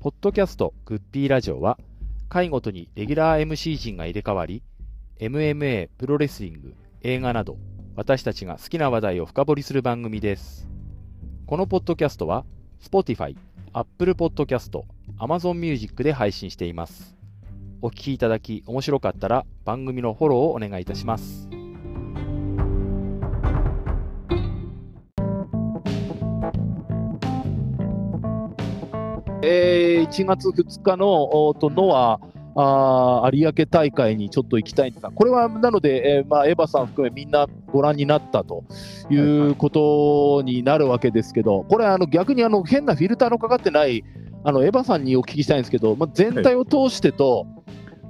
ポッドキャストグッピーラジオは、回ごとにレギュラー MC 陣が入れ替わり、MMA、プロレスリング、映画など、私たちが好きな話題を深掘りする番組です。このポッドキャストは、Spotify、Apple Podcast、Amazon Music で配信しています。お聞きいただき面白かったら番組のフォローをお願いいたします。えー、1月2日のとノアあ有明大会にちょっと行きたいんですが、これはなので、えーまあ、エヴァさん含めみんなご覧になったということになるわけですけど、これあの逆にあの変なフィルターのかかってないあのエヴァさんにお聞きしたいんですけど、まあ、全体を通してと、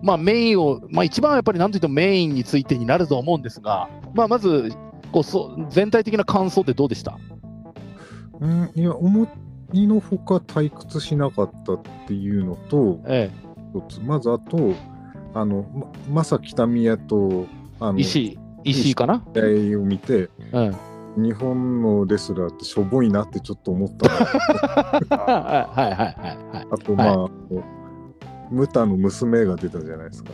まあ、メインを、まあ、一番はやっぱりなんといってもメインについてになると思うんですが、まあ、まずこうそ全体的な感想ってどうでした？うん、いや、思っいのほか退屈しなかったっていうのと、え一つ。まずあと、あの、ま正木民也と、あえ、の、石井石井かな、試合を見て、うん、日本のレスラーってしょぼいなってちょっと思ったの。はいはいはいはい。あと、まあ、あのムタの娘が出たじゃないですか。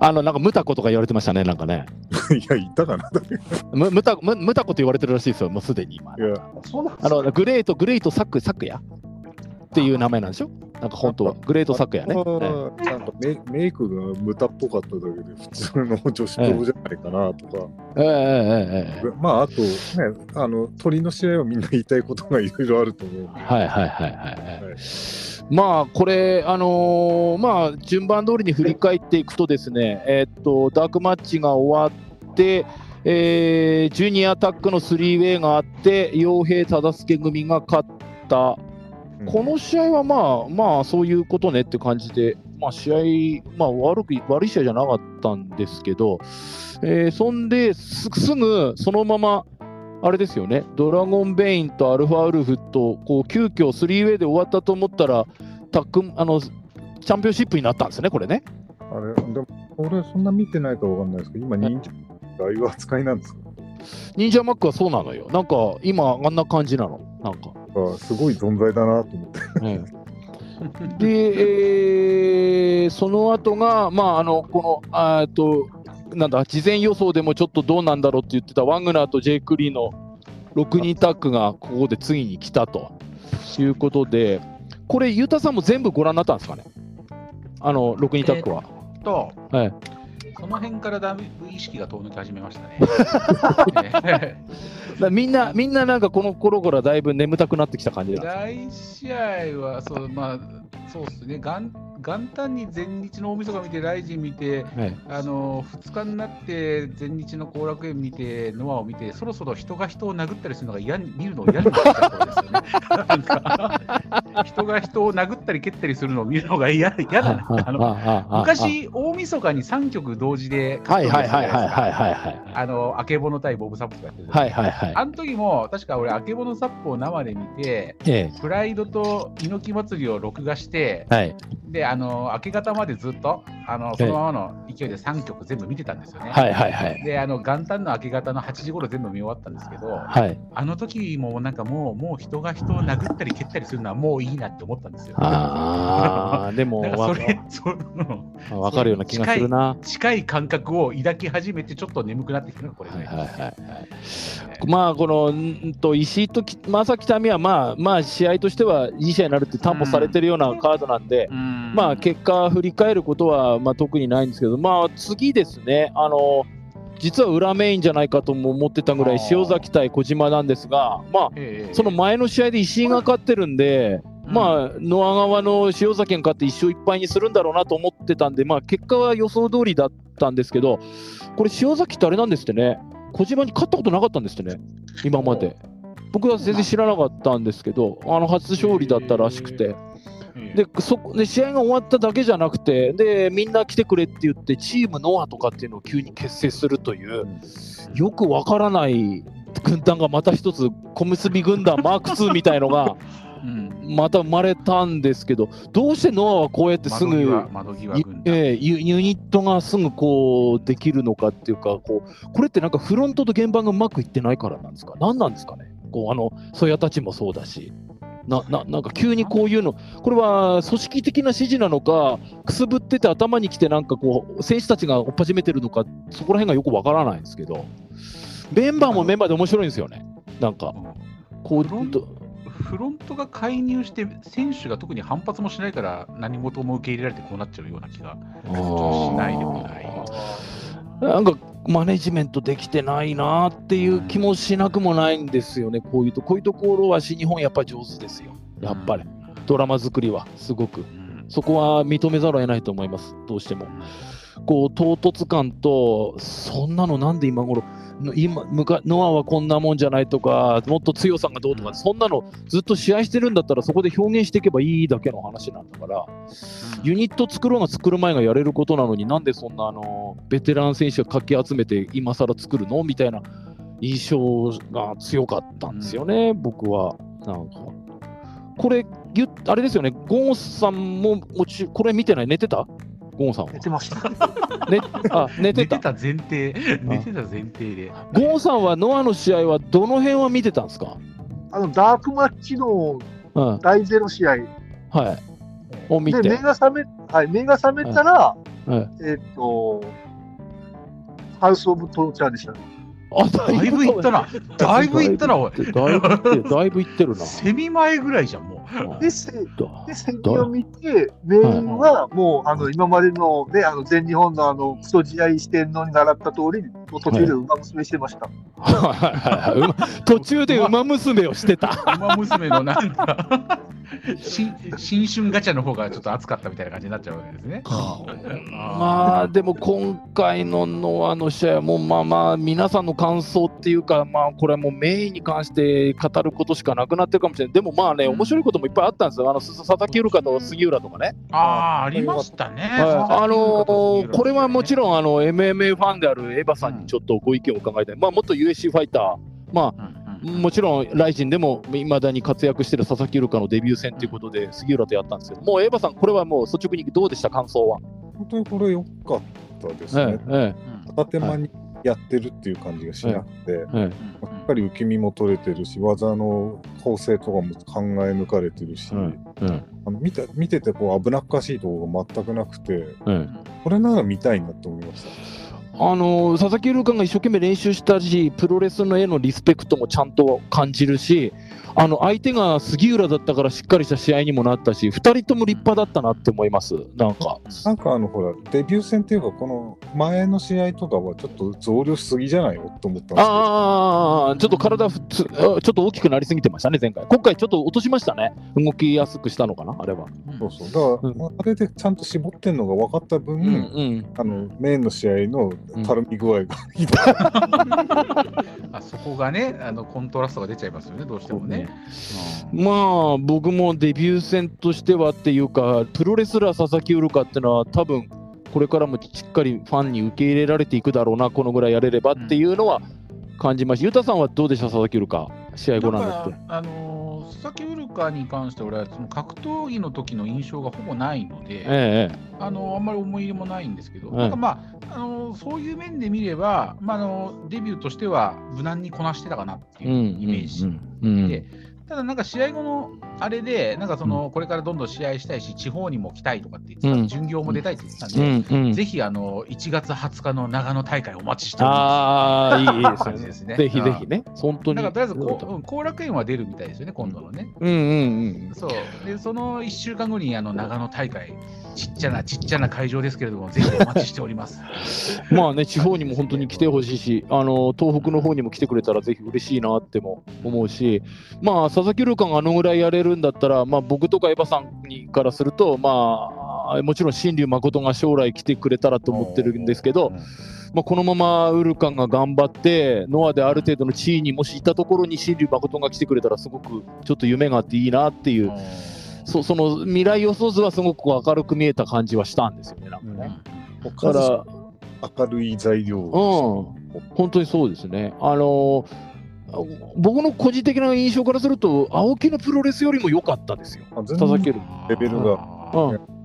あのなんかムタコとか言われてましたね、なんかね。いや、いたかな。ムムタムムタコと言われてるらしいですよ、もうすでに今。いや、あのグレート、グレートサク、サクヤっていう名前なんでしょなんか本当は、グレートサクヤね。なんかメメイクがムタっぽかっただけで普通の女子プロじゃないかなとか、ええええええまああとねあの鳥の試合はみんな言いたいことがいろいろあると思うはいはいはいはいはい。はいまあこれ、あのーまあ順番通りに振り返っていくとですね、えーっとダークマッチが終わって、えージュニアタックのスリーウェイがあって、傭兵忠助組が勝った。この試合はまあまあそういうことねって感じで、まあ、試合、まあ、悪く悪い試合じゃなかったんですけど、えーそんですすぐそのまま、あれですよね、ドラゴンベインとアルファウルフとこう急遽スリーウェイで終わったと思ったら、タックあのチャンピオンシップになったんですね、これね。あれでも俺そんな見てないかわかんないですけど今忍者ああいう扱いなんですか？忍者マックはそうなのよ。なんか今、あんな感じなの。なんか。あすごい存在だなと思ってええで、えーその後が、まあ、あのこのあとなんだ事前予想でもちょっとどうなんだろうって言ってたワグナーとジェイク・リーの6人タッグがここで次に来たと。いうことで、これ、ゆうたさんも全部ご覧になったんですかね、あの6人タッグは。と、はいその辺からだいぶ意識が遠のき始めましたね。みんな、みんななんかこの頃からだいぶ眠たくなってきた感じなんです第1試合は、そう、まあ、そうですね、元元旦に前日の大晦日見て、ライジン見て、はいあの2日になって前日の後楽園見て、ノアを見て、そろそろ人が人を殴ったりするのが嫌に見るのを嫌になった頃ですよね。なんか人が人を殴ったり蹴ったりするのを見るのが嫌嫌だな。あの昔、大晦日に3曲同時ではいはいはいはいはいい。はいはいあの、あけぼの対ボブサップとかやってるはいはいはいあの時も、確か俺、あけぼのサップを生で見て、えプライドと猪木祭りを録画して、えはいで、あの、明け方までずっと、あの、そのままの勢いで3曲全部見てたんですよね。はいはいはいで、あの、元旦の明け方の8時頃全部見終わったんですけど、はいあの時もなんかもう、もう人が人を殴ったり蹴ったりするのはもういいなって思ったんですよ。ああ、でもそれ、その、わかるような気がするな。近い感覚を抱き始めて、ちょっと眠くなってきたのがこれね。はいはいはいはい。まあ、このんと石井とき正木民は、まあ、まあ、試合としてはいい試合になるって担保されてるようなカードなんで、うんまあ、結果振り返ることは、まあ、特にないんですけど、まあ、次ですね、あの実は裏メインじゃないかとも思ってたぐらい塩崎対小島なんですが、まあ、ええその前の試合で石井が勝ってるんで、まあ、ノア側の塩崎が勝って1勝1敗にするんだろうなと思ってたんで、まあ、結果は予想通りだったんですけど、これ、塩崎ってあれなんですってね、小島に勝ったことなかったんですってね、今まで。僕は全然知らなかったんですけど、あの初勝利だったらしくて、ええでそこで試合が終わっただけじゃなくてで、みんな来てくれって言って、チームノアとかっていうのを急に結成するという、よくわからない軍団がまた一つ、小結び軍団マーク2みたいのがうん。また生まれたんですけど、どうしてノアはこうやってすぐ、ええユユニットがすぐこうできるのかっていうかこう、これってなんかフロントと現場がうまくいってないからなんですか、何なんですかね、こうあのソヤたちもそうだし。なななんか急にこういうの、これは組織的な指示なのか、くすぶってて頭にきて、なんかこう、選手たちが追っ始めてるのか、そこら辺がよくわからないんですけど、メンバーもメンバーで面白いんですよね、なんか、こうフロンフロントが介入して、選手が特に反発もしないから、何事も受け入れられてこうなっちゃうような気がしないでもない。なんかマネジメントできてないなっていう気もしなくもないんですよね、こういうとこういうところは新日本やっぱり上手ですよ、やっぱり、ドラマ作りはすごく、うん。そこは認めざるを得ないと思います、どうしても。こう唐突感と、そんなのなんで今頃の今ノアはこんなもんじゃないとか、もっと強さがどうとか、そんなのずっと試合してるんだったら、そこで表現していけばいいだけの話なんだから。ユニット作ろうが作る前がやれることなのになんでそんなあのベテラン選手がかき集めて今更作るのみたいな印象が強かったんですよね、僕は。なんか。これゆあれですよね、ゴンさんもこれ見てない？寝てた？ゴンさんは？寝。てました。ね、あ寝てた寝てた前提、寝てた前提で。ゴンさんはノアの試合はどの辺は見てたんですか、あの、ダークマッチのうんは第ゼロ試合い、を見で、て。目が覚め、はい、目が覚めたら、はいえっと、ハウス・オブ・トーチャーでしたね。あだだいぶいったな。だいぶいったな、おい。だいぶいってる、だいぶいってるな。セミ前ぐらいじゃん、もう。で、せだで、戦技を見て、メインはもう、あの、今までの、ね、あの、全日本のあの、クソ試合してんのに習った通り、途中で馬娘してました。途中で馬娘をしてた。馬娘のなんか 新新春ガチャの方がちょっと熱かったみたいな感じになっちゃうわけですね。まあでも今回のノアの試合はもうまあまあ皆さんの感想っていうかまあこれはもうメインに関して語ることしかなくなってるかもしれない。でもまあねうん。面白いこともいっぱいあったんですよあのす佐々木浦と杉浦とかね、ああ、ありましたね。はい、あのーこれはもちろろんあの MMA ファンであるエヴァさんにちょっとご意見を伺いたい、まあ元 USC ファイター。まあん。もちろん、ライジンでもいまだに活躍している佐々木浦のデビュー戦ということで、杉浦とやったんですけど、もうエヴァさん、これはもう率直にどうでした、感想は？本当にこれ良かったですね。ええ片手間にやってるっていう感じがしなくて、えええしっかり受け身も取れてるし、技の構成とかも考え抜かれてるし、うんうんあの見て見ててこう危なっかしいところが全くなくて、ええこれなら見たいなと思いました。あの佐々木瑠香が一生懸命練習したし、プロレスのへのリスペクトもちゃんと感じるし、あの相手が杉浦だったからしっかりした試合にもなったし、2人とも立派だったなって思います、なんか。なんかあのほら、デビュー戦っていうか、この前の試合とかはちょっと増量しすぎじゃないの？と思ったんですけど、ああ、ちょっと体普通、あちょっと大きくなりすぎてましたね、前回。今回ちょっと落としましたね、動きやすくしたのかな、あれは。そうそう。だから、うん。まああれでちゃんと絞ってんのが分かった分、うんうん。あのメインの試合のたるみ具合が ひどい、あそこがね、あのコントラストが出ちゃいますよね、どうしてもね。まあ僕もデビュー戦としてはっていうかプロレスラー佐々木ウルカっていうのは多分これからもしっかりファンに受け入れられていくだろうなこのぐらいやれればっていうのは感じました。ゆたさんはどうでした佐々木ウルカ？試合ご覧になって。あのー佐々木ウルカに関して俺はその格闘技の時の印象がほぼないので、ええあのあんまり思い入れもないんですけど、はいなんかまあ、あのそういう面で見れば、まあ、あのデビューとしては無難にこなしてたかなってえいうイメージ。うんうんでただなんか試合後のあれで、なんかそのこれからどんどん試合したいし、地方にも来たいとかって言ってた、うん巡業も出たいって言ってたんうで、んうんぜひあの1月20日の長野大会お待ちしておりまああいいいいですよね感じですねぜひぜひね本当す。に。なんかとりあえずこう、うん後楽園は出るみたいですよね、今度のね。うんうんうん。そうでその1週間後にあの長野大会、ちっちゃなちっちゃな会場ですけれども、ぜひお待ちしております。まあね、地方にも本当に来てほしいし、あの東北の方にも来てくれたらぜひ嬉しいなっても思うし、まあ、佐々木瑠香があのぐらいやれるんだったら、まあ、僕とかエヴァさんにからすると、まあ、もちろん新竜誠が将来来てくれたらと思ってるんですけど、まあ、このままウルカンが頑張って、ノアである程度の地位にもしいたところに新竜誠が来てくれたら、すごくちょっと夢があっていいなっていう、そその未来予想図はすごく明るく見えた感じはしたんですよね、なんかね。だか数ら明るい材料うん、本当にそうですね。あの僕の個人的な印象からすると、青木のプロレスよりも良かったですよ。あ全然佐々木瑠レベルが。うん。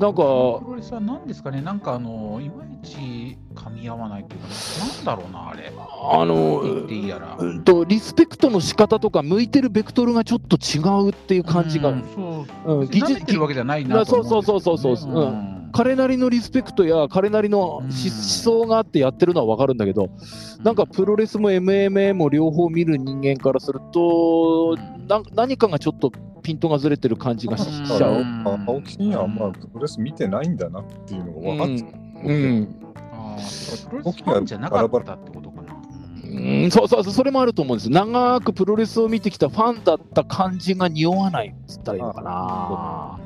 なんかプロレスは何ですかね、なんかあの、いまいち噛み合わないというか、なんだろうな、あれ。あの言っていいやら。うんとリスペクトの仕方とか向いてるベクトルがちょっと違うっていう感じが、うんそう。うん技術ってるわけじゃないなと思んですよね。そうそうそうそうそう。うん彼なりのリスペクトや彼なりの思うん想があってやってるのは分かるんだけど、なんかプロレスも MMA も両方見る人間からすると、何かがちょっとピントがずれてる感じがしうんしちゃう。あ青木にはあんまプロレス見てないんだなっていうのが分かっちゃう。うんあープロレスファンじゃなかったってことかな。うん、そうそうそう、それもあると思うんです。長くプロレスを見てきたファンだった感じが匂わないっつったらいいのかな。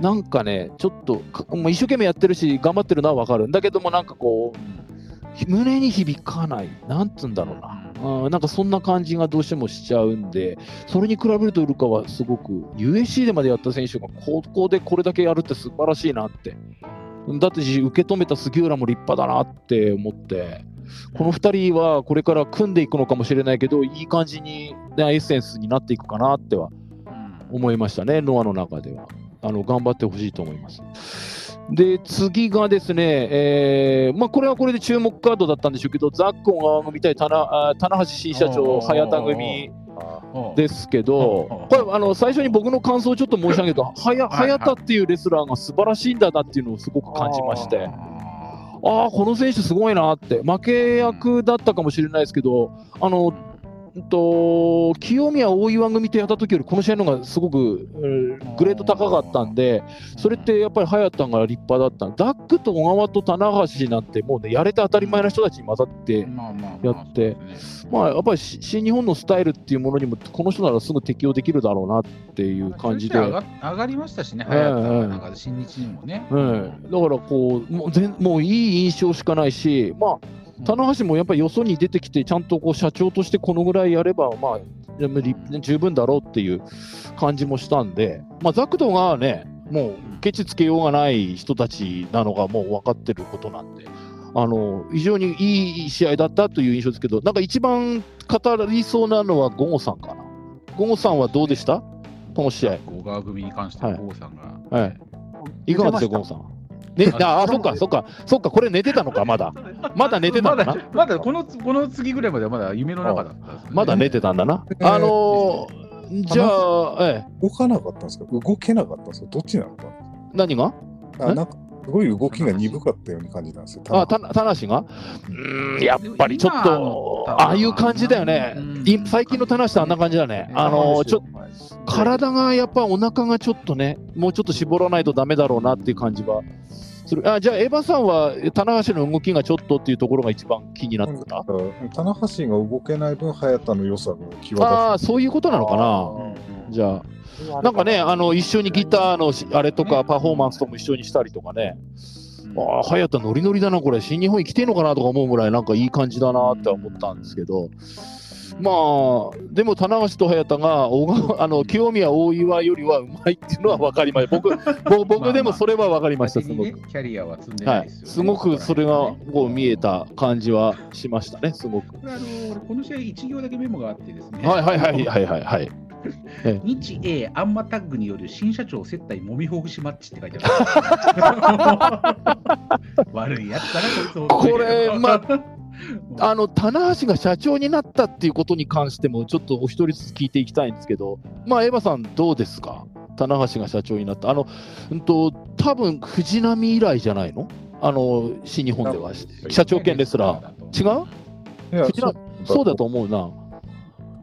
なんかね、ちょっとか、もう一生懸命やってるし、頑張ってるのはわかる。んだけども、なんかこう、ひ胸に響かない、なんつうんだろうな。うん、なんかそんな感じがどうしてもしちゃうんで、それに比べるとウルカはすごく USC でまでやった選手が高校でこれだけやるって素晴らしいなって。だって受け止めた杉浦も立派だなって思って、この2人はこれから組んでいくのかもしれないけど、いい感じに、ね、エッセンスになっていくかなってはうん。思いましたね、ノアの中では。あの頑張ってほしいと思います。で、次がですね、えーまあ、これはこれで注目カードだったんでしょうけど、ザッコン側組対棚あ棚橋新社長、早田組うんですけど、これあの最初に僕の感想をちょっと申し上げると、はやはいはい。早田っていうレスラーが素晴らしいんだなっていうのをすごく感じまして。ああ、この選手すごいなって、負け役だったかもしれないですけど、あの、うんと清宮大岩組とやった時よりこの試合の方がすごく、うん。グレード高かったんで、それってやっぱり早田が立派だ。ったダックと小川と棚橋なんてもうね、やれて当たり前の人たちに混ざって、やってまあやっぱりし新日本のスタイルっていうものにも、この人ならすぐ適応できるだろうなっていう感じで。上がりましたしね、ええ早田はなんか新日にもね。うん、だからこうもう全もういい印象しかないし、まあ、棚橋もやっぱりよそに出てきて、ちゃんとこう社長としてこのぐらいやれば、まあ、十分だろうっていう感じもしたんで、まあ、ザクドがね、もうケチつけようがない人たちなのがもう分かってることなんで、あの非常にいい試合だったという印象ですけど、なんか一番語りそうなのはゴゴさんかな。ゴゴさんはどうでした？この試合。小川組に関しては、郷さんが。はい、いかがですか、ゴゴさん。ね、ああ、そっか、そっか、そっか、これ寝てたのか、まだ。まだ寝てたんだな。まだ、まだこのこの次ぐらいまではまだ夢の中だったね。まだ寝てたんだな。あのー、じゃあ、ええ、動かなかったんですか？動けなかったんですか？どっちなのか何が？あなんかすごい動きが鈍かったように感じたんですよ。あ、た、たなしが？うーん、やっぱりちょっ今と、ああいう感じだよねうん。い最近のたなしってあんな感じだね。あのー、ちょっと、体がやっぱお腹がちょっとね、もうちょっと絞らないとダメだろうなっていう感じはする。あ、じゃあ、エヴァさんは、棚橋の動きがちょっとっていうところが一番気になってた。棚橋が動けない分、早田の良さが際ああ、立つ。そういうことなのかな。うんじゃあ、なんかね、あの一緒にギターのしあれとかパフォーマンスとも一緒にしたりとかね、ああ、早田ノリノリだな、これ、新日本に来てんのかなとか思うぐらい、なんかいい感じだなって思ったんですけど、まあ、でも、棚橋と早田が小川 あの清宮大岩よりはうまいっていうのは分かりました。僕、ぼ 僕でもそれは分かりました、すごく。キャリアは積んでなはい。すごくそれがこう見えた感じはしましたね、すごく。これあの俺この試合1行だけメモがあってですね。はいはいはいはいはいはい。日英アンマタッグによる新社長接待もみほぐしマッチって書いてある。悪いやつだな、こいつ。これまあ あの棚橋が社長になったっていうことに関しても、ちょっとお一人ずつ聞いていきたいんですけど、まあ、エヴァさん、どうですか、棚橋が社長になった、あの、うんと多分藤波以来じゃないの？あの新日本では、社長兼レスラー、違うそうだと思うな。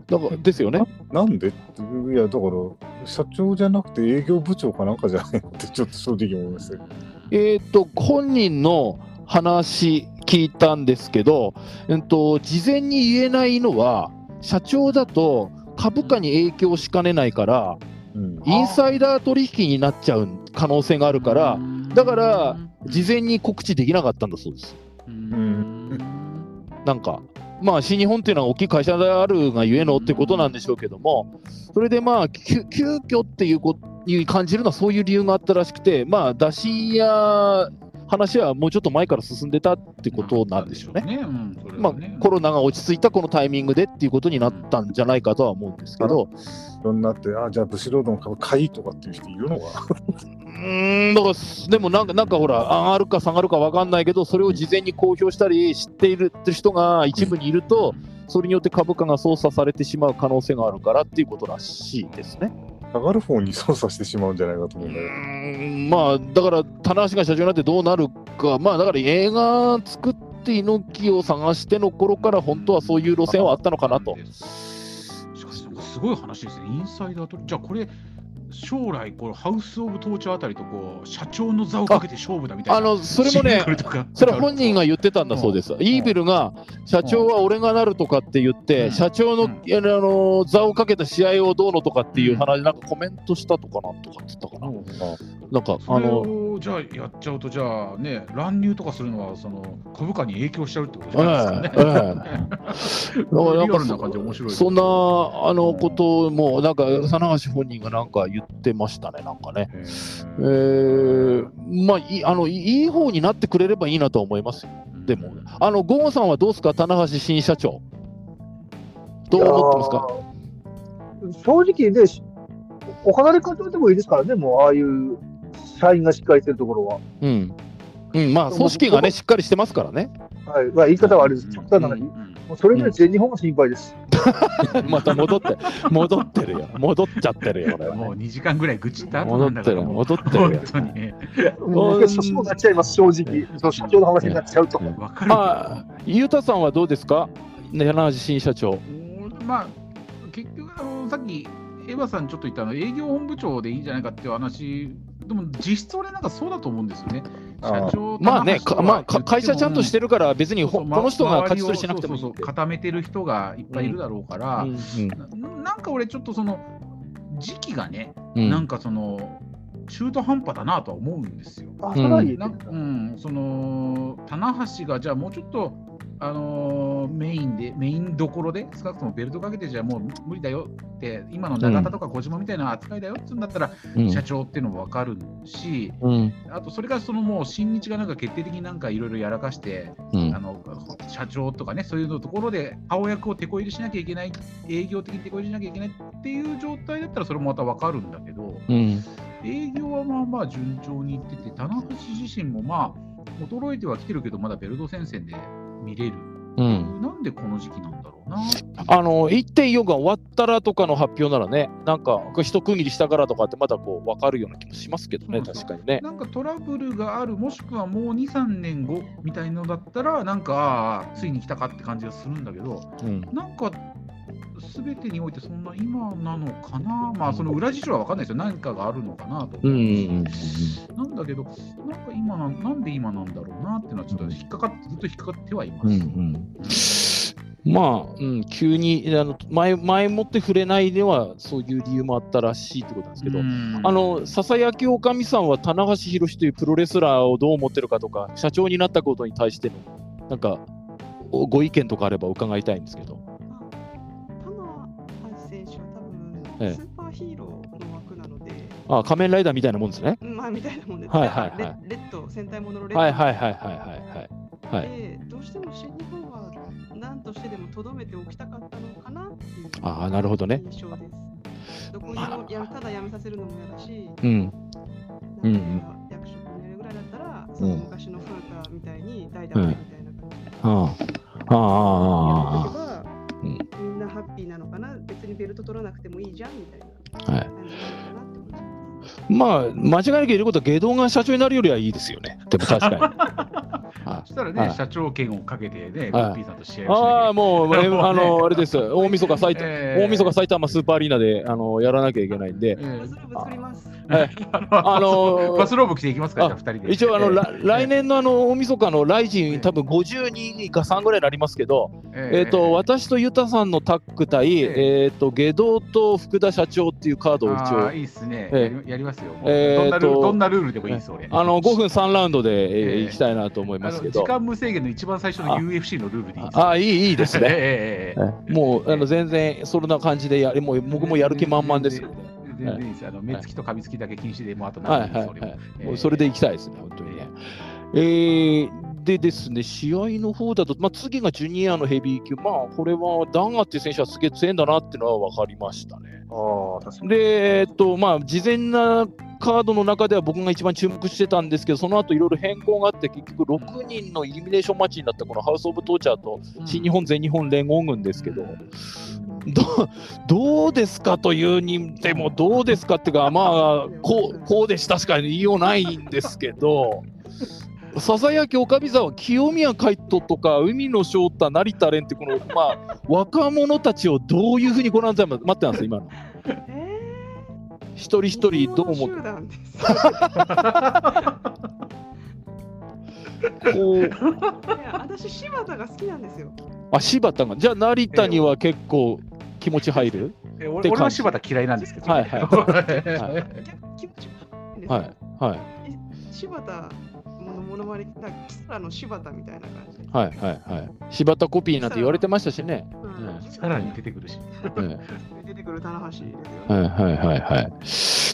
だからですよね。ななんで？っていや、だから、社長じゃなくて営業部長かなんかじゃないのって、ちょっと正直思いましたけど。えっ、と、本人の話聞いたんですけど、うんと、事前に言えないのは、社長だと株価に影響しかねないから、うんインサイダー取引になっちゃう可能性があるから、だから事前に告知できなかったんだそうです。うんなんか、まあ、新日本っていうのは大きい会社であるがゆえのってことなんでしょうけども、それでまあ、急急遽っていうことに感じるのはそういう理由があったらしくて、まあ、打診や話はもうちょっと前から進んでたってことなんでしょうね。ね。うんそれまあコロナが落ち着いたこのタイミングでっていうことになったんじゃないかとは思うんですけど、いろんなって、あ、じゃあ、ブシロードの株買いとかっていう人いるのかーんだからすでもなんかなんかほら上がるか下がるか分かんないけどそれを事前に公表したり知っているって人が一部にいるとそれによって株価が操作されてしまう可能性があるからっていうことらしいですね。上がる方に操作してしまうんじゃないかと思う。うーんまあだから棚橋が社長になってどうなるかまあだから映画作って猪木を探しての頃から本当はそういう路線はあったのかなと。しかし、すごい話ですね。インサイダーと、じゃあこれ、将来、これハウス・オブ・トーチャーあたりとこう、社長の座をかけて勝負だみたいな。あのそれもねそれは本人が言ってたんだそうです。んイービルが社長は俺がなるとかって言って、うん社長の,、うんあの座をかけた試合をどうのとかっていう話、なんかコメントしたとかなんとかって言ったかな。うんなんかあのをじゃあやっちゃうと、じゃあね、乱入とかするのはその株価に影響しちゃうってことじゃないですかね。ええええ だからなんか。そんなあのこともなんか棚橋本人がなんか言ってましたねなんかね。へえー、まあいいあのいいい方になってくれればいいなとは思いますでもあのゴーンさんはどうですか？棚橋新社長。どう思ってますか？正直で、しお離れ方でもいいですからね、もうああいう社員がしっかりしてるところは。うん。うん、まあ組織がねしっかりしてますからね。はいまあ、言い方はあれです。極端な話、うんもうそれぐらい全日本が心配です。また戻って戻ってるよ。戻っちゃってるよ 俺はねもう2時間ぐらい愚痴った後戻ってるなんだからもう戻ってるよ本。当にね。もうそうなっちゃいます、正直。その社長の話になっちゃうと。うんわかるまあゆうたさんはどうですか？柳橋新社長。まあ、結局あの、さっきエヴァさんちょっと言ったあの営業本部長でいいんじゃないかっていう話、でも実質俺なんかそうだと思うんですよね。社長まあね、かまあ、か会社ちゃんとしてるるから、別にこの人が勝ち周りを取りしなくてもいい。そうそうそう固めてる人がいっぱいいるだろうから、うんななんか俺ちょっとその時期がね、うん。なんかその中途半端だなとは思うんですよ。あ、それは言えてるなんうん、その棚橋がじゃあもうちょっと、あのーメインでメインどころで少なくともベルトかけてじゃあもう無理だよって今の永田とか小島みたいな扱いだよって言うんだったら、うん。社長っていうのも分かるしうん。あとそれからそのもう新日がなんか決定的になんかいろいろやらかして、うん。あの社長とかねそういうのところで青役を手こ入れしなきゃいけない営業的に手こ入れしなきゃいけないっていう状態だったらそれもまた分かるんだけど。うん。営業はまあまあ順調にいってて、棚橋自身もまあ、衰えてはきてるけど、まだベルト戦線で見れる。うんなんでこの時期なんだろうな。あの1.4が終わったらとかの発表ならね、なんか一区切りしたからとかってまだこう分かるような気もしますけどね、確かにね。なんかトラブルがある、もしくはもう2、3年後みたいのだったら、なんか、ついに来たかって感じがするんだけど、うんなんか、すべてにおいてそんな今なのかな、まあ、その裏事情は分かんないですよ、何かがあるのかなと思うなんだけど、なんか今なん、なんで今なんだろうなっていうのは、ちょっと引っかかって、ずっと引っかかってはいます。うんうん。まあ、うん、急にあの前前もって触れないではそういう理由もあったらしいってことなんですけど、うん。あのささやきおかみさんは棚橋宏というプロレスラーをどう思ってるかとか社長になったことに対してのなんかおご意見とかあれば伺いたいんですけど。ええスーパーヒーローの枠なので、あ仮面ライダーみたいなもんですね。まあみたいなもんです。はいはいはいレレッド、戦隊もののレッド。はいはいはいはいはいはい。はい、で、どうしても新日本は何としてでもとどめておきたかったのかなっていうああなるほどね。印象です。どこにまあもやただ辞めさせるのも嫌だし、うんうんなんか役職になるぐらいだったら、その昔の古田みたいに代打みたいな感じで。あああああばうんみんなハッピーなのかな？別にベルト取らなくてもいいじゃんみたいなあはい。まあ間違いなく言えることは下道が社長になるよりはいいですよね。でも確かに。はそしたらね、はい。社長権をかけてね、はい。グッピーさんと試合ああもう、えあの あれです大晦日埼玉、えー大晦日埼玉スーパーアリーナであのやらなきゃいけないんで、えバスローブ作ります。はい。あのーバスローブ着ていきますか、二人で。一応あの、えーら来、年のあの大晦日のライジええ。ン多分52か3ぐらいになりますけど、ええ。っ、と私とユタさんのタッグ対、ええ。っ、と下道と福田社長っていうカードを一応。いいっすね。ええ。やりますよ。えーどんなルールとどんなルールでもいいです、俺。あの5分3ラウンドで、えーええ。行きたいなと思いあますけどの時。間無制限の一番最初のあ UFC のルールでいいです。ああいいいいですね。えええええええもうあの全然そんな感じでやもう僕もやる気満々です全然いいです。あの目つきと噛みつきだけ禁止で、もうあとはい何でもいいはいはいです。もうそれで行きたいですね、本当にね。えーでですね、試合の方だと、まあ、次がジュニアのヘビー級、まあ、これはダンガっていう選手はすげえ強いんだなっていうのは分かりましたね。ああ、確かに。で、えっと、まあ、事前なカードの中では僕が一番注目してたんですけど、その後いろいろ変更があって、結局6人のイルミネーションマッチになったこのハウス・オブ・トーチャーと新日本、全日本連合軍ですけど、どどうですかというにでも、どうですかっていうか、まあ、こうこうでしたしか言いようないんですけど、ささやきおかみ沢、清宮海斗とか、海野翔太、成田蓮って、この、まあ、若者たちをどういうふうにご覧になって待ってます、今の。え一人一ー、人どう思って。こう私、柴田が好きなんですよ。あ柴田が？じゃあ成田には結構気持ち入る、え俺俺は柴田嫌いなんですけど。はいはいはい気持ち悪いんですよはいはい柴田のものまね、なんかキサラの柴田みたいな感じで。はいはいはい。柴田コピーなんて言われてましたしね、うん。さらに出てくるし。え出てくる棚橋。ですよね。えはいはいはいはい。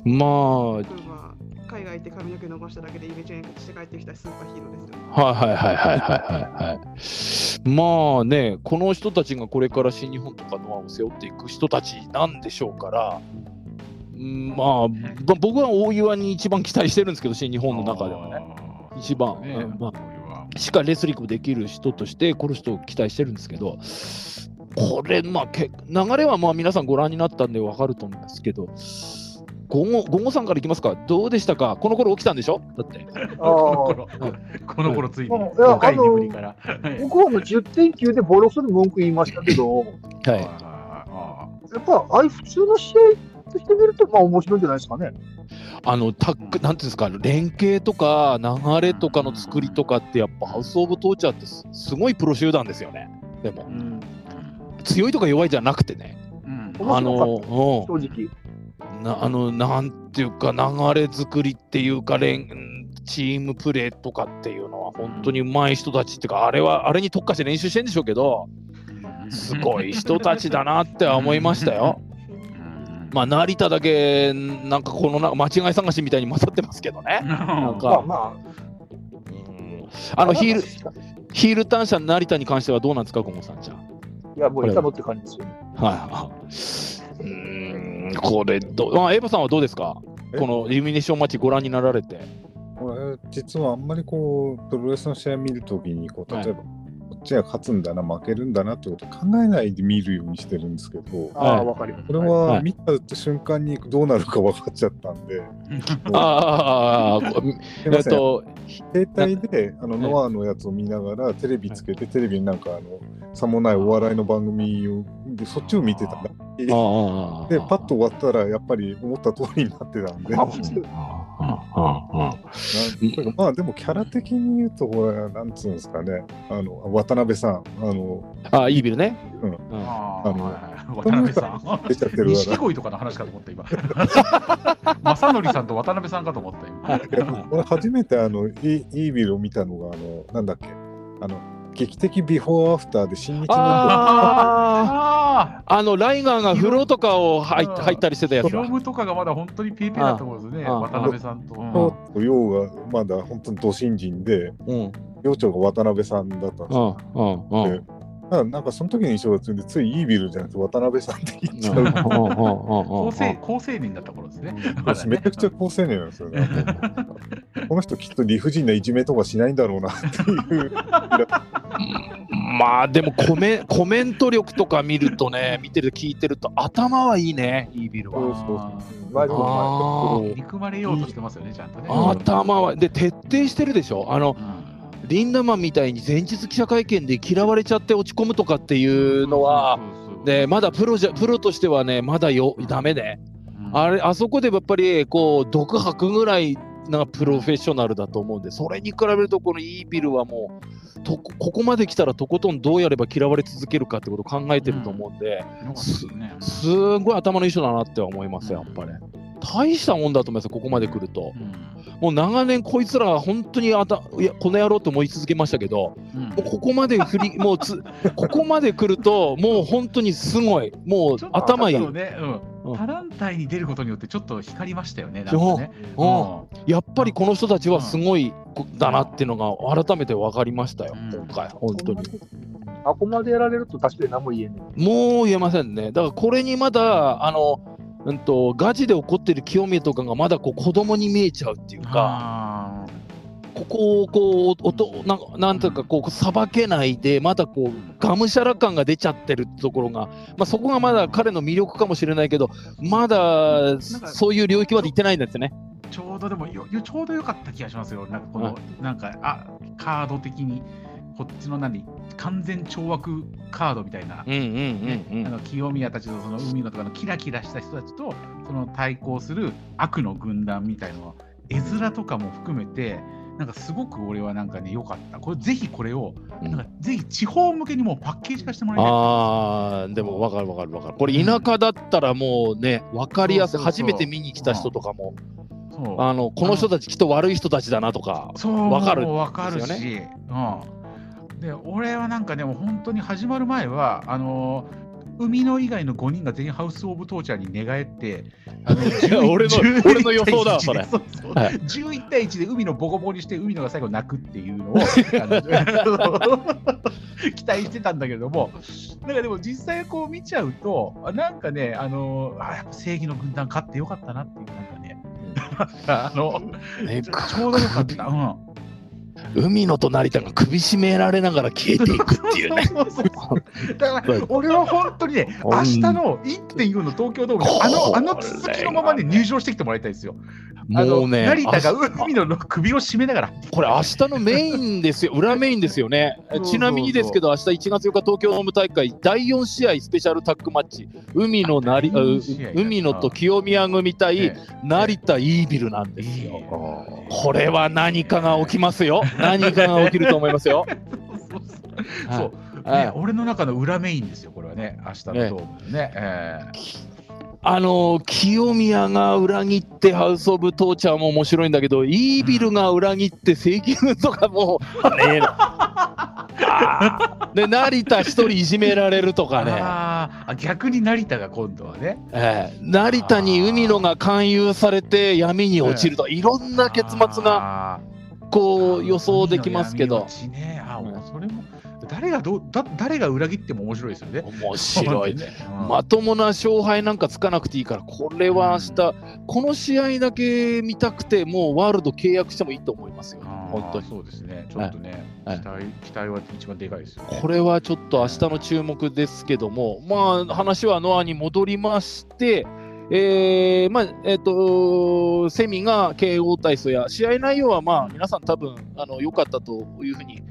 ま例えば海外行って髪の毛伸ばしただけでイメチェンして帰ってきたスーパーヒーローですよ。はいはいはいはいはいはい。まあねこの人たちがこれから新日本とかノアを背負っていく人たちなんでしょうからうん。まあぼ僕は大岩に一番期待してるんですけど新日本の中ではね一番、ね。うんまあしっかりレスリングできる人として、この人を期待してるんですけど、これ、まあ、け流れはまあ皆さんご覧になったんで分かると思いますけど、ゴゴゴゴさんからいきますか、どうでしたか、この頃起きたんでしょ？だって。あこのあ頃、この頃ついに。うん。いや5回にぶりから。はい僕はもう10点級でボロクソで文句言いましたけど、はい、あやっぱ、ああいう普通の試合としてみると、まあ面白いんじゃないですかね。あのタック、なんていうんですか、連携とか流れとかの作りとかって、やっぱハウス・オブ・トーチャーってすすごいプロ集団ですよね、でも。ーう、ん。強いとか弱いじゃなくてね。うん。あの、正直。うん、なあのなんていうか流れ作りっていうか連チームプレーとかっていうのは本当に上手い人たちっていうかあれはあれに特化して練習してんでしょうけどすごい人たちだなっては思いましたよ。まあ成田だけなんかこのな間違い探しみたいに混ざってますけどね。なんかまあまあ、あのヒールル。ヒールターン者成田に関してはどうなんですか、ゴンゴさんじゃあ。いや、もういたのって感じですよね。はい。うーん、これど、まあ、エヴァさんはどうですか？え？このイルミネーションマッチご覧になられて。俺実はあんまりこうプロレスの試合見るときにこうはい例えば、こっちが勝つんだな負けるんだなってことを考えないで見るようにしてるんですけどああ、はい。わかります。これははい。見た瞬間にどうなるか分かっちゃったんで、ああ、こすいません。えっと、携帯であのはいノアのやつを見ながらテレビつけてテレビになんかあのさもないお笑いの番組をでそっちを見てたんだ。ああ、でパッと終わったらやっぱり思った通りになってたんで。まあでもキャラ的に言うとこれなんつうんですかね。あの渡辺さんあのああ、イービルね。うん。うん。あのあーはいはい。渡辺さん。出ちゃってる錦か鯉とかの話かと思った、今。正則さんと渡辺さんかと思った、今。ら俺初めてあのイイービルを見たのがあのなんだっけ。あの劇的ビフォーアフターで新日の。あああの、ライガーが風呂とかを入ったりしてたやあ、つ。だフロ。ムとかがまだ本当にピーピーだった頃ですね、渡辺さんと。うん。がまだ本当にド新人でうん、寮長が渡辺さんだったんですうん。よ。、ただなんかその時の印象がついてついイービルじゃなくて渡辺さんって言っちゃう。高青高青年だった頃ですね。ねめちゃくちゃ高青年なんですよね。この人きっと理不尽ないじめとかしないんだろうなっていう。まあでもコメコメント力とか見るとね、見てる聞いてると頭はいいね、イービルそうは。そうまあでもあーこ憎まれようとしてますよね、ちゃんとね。あ頭はで徹底してるでしょ。あのうんリンダマンみたいに前日記者会見で嫌われちゃって落ち込むとかっていうのは、ね、まだプロじゃプロとしてはね、まだよダメね。うんあれあそこでやっぱりこう毒吐くぐらいなプロフェッショナルだと思うんで、それに比べるとこのイービルはもうとこここまで来たらとことんどうやれば嫌われ続けるかってことを考えてると思うんで、よかったですねすごい頭のいい人だなって思いますよ、やっぱり。大したもんだと思いますよ、ここまで来ると。うん。もう長年こいつらは本当にあたいやこの野郎と思い続けましたけど、うん。もうここまで振り もうつここまで来るともう本当にすごい。もうちょっと頭いい、タランタイに出ることによってちょっと光りましたよね、なんそうかね。うん。やっぱりこの人たちはすごい子だなっていうのが改めて分かりましたよ、うん。今回本当に。あこまでやられると確かに何も言えない。もう言えませんね。だからこれにまだあのうんと、ガチで怒ってる清宮とかがまだこう子供に見えちゃうっていうか、あここをこうおとななんというかこうさばけないで、まだこうがむしゃら感が出ちゃってるところが、まあ、そこがまだ彼の魅力かもしれないけど、まだそういう領域まで行ってないんですね。ーちょうどでもよよちょうど良かった気がしますよ。なんかこの、なんかあカード的にこっちの何完全懲悪カードみたいな。うんうんねうんうん。あの清宮たちとその海のとかのキラキラした人たちとその対抗する悪の軍団みたいなのは絵面とかも含めてなんかすごく俺はなんかね良かった。これぜひこれをうん。なんかぜひ地方向けにもうパッケージ化してもらいたい。あーでも分かる分かる分かる。これ田舎だったらもうね分かりやすい初めて見に来た人とかもあのこの人たちきっと悪い人たちだなとかそうわかるわかるし、うん、で俺はなんかねもう本当に始まる前はあのー海の以外の5人が全員ハウス・オブ・トーチャーに寝返って、あの 11俺の11俺の予想だわそれ。そうそう。はい。11対1で海のボコボコにして、海のが最後泣くっていうのを 期待してたんだけれども、なんかでも実際こう見ちゃうと、あなんかね、あのあやっぱ正義の軍団勝ってよかったなっていう、なんかね、あのねちょちょうどよかった。うん海のと成田が首絞められながら消えていくっていうね。だから俺は本当にね、うん明日の1.4の東京ドームで、あのあの続きのままで入場してきてもらいたいですよ。もうね、成田があ海の首を絞めながら。これ明日のメインですよ、裏メインですよね ちなみにですけど、明日1月4日東京ドーム大会第4試合スペシャルタッグマッチ、海のなり、海のと清宮組対ね成田イービルなんですよ。これは何かが起きますよ。何かが起きると思いますよ。そう俺の中の裏メインですよ、これはね、明日のドームね。えあの清宮が裏切ってハウス・オブ・トーチャーも面白いんだけど、イービルが裏切って正義軍とかも あー。で成田一人いじめられるとーかね、あ逆に成田が今度はね。ええ。成田に海野が勧誘されて闇に落ちるとか、いろんな結末ががこう予想できますけど、ね、あうんそれも誰がどうだ誰が裏切っても面白いですよね。面白い。ね。うんまともな勝敗なんかつかなくていいから、これは明日、この試合だけ見たくて、もうワールド契約してもいいと思いますよ、本当に。そうですね。ちょっとね、はい期待期待は一番でかいですよね。これはちょっと明日の注目ですけども、まあ、話はノアに戻りまして、えーまあえっとセミが KO 体操や試合内容はまあ皆さん多分あの良かったというふうに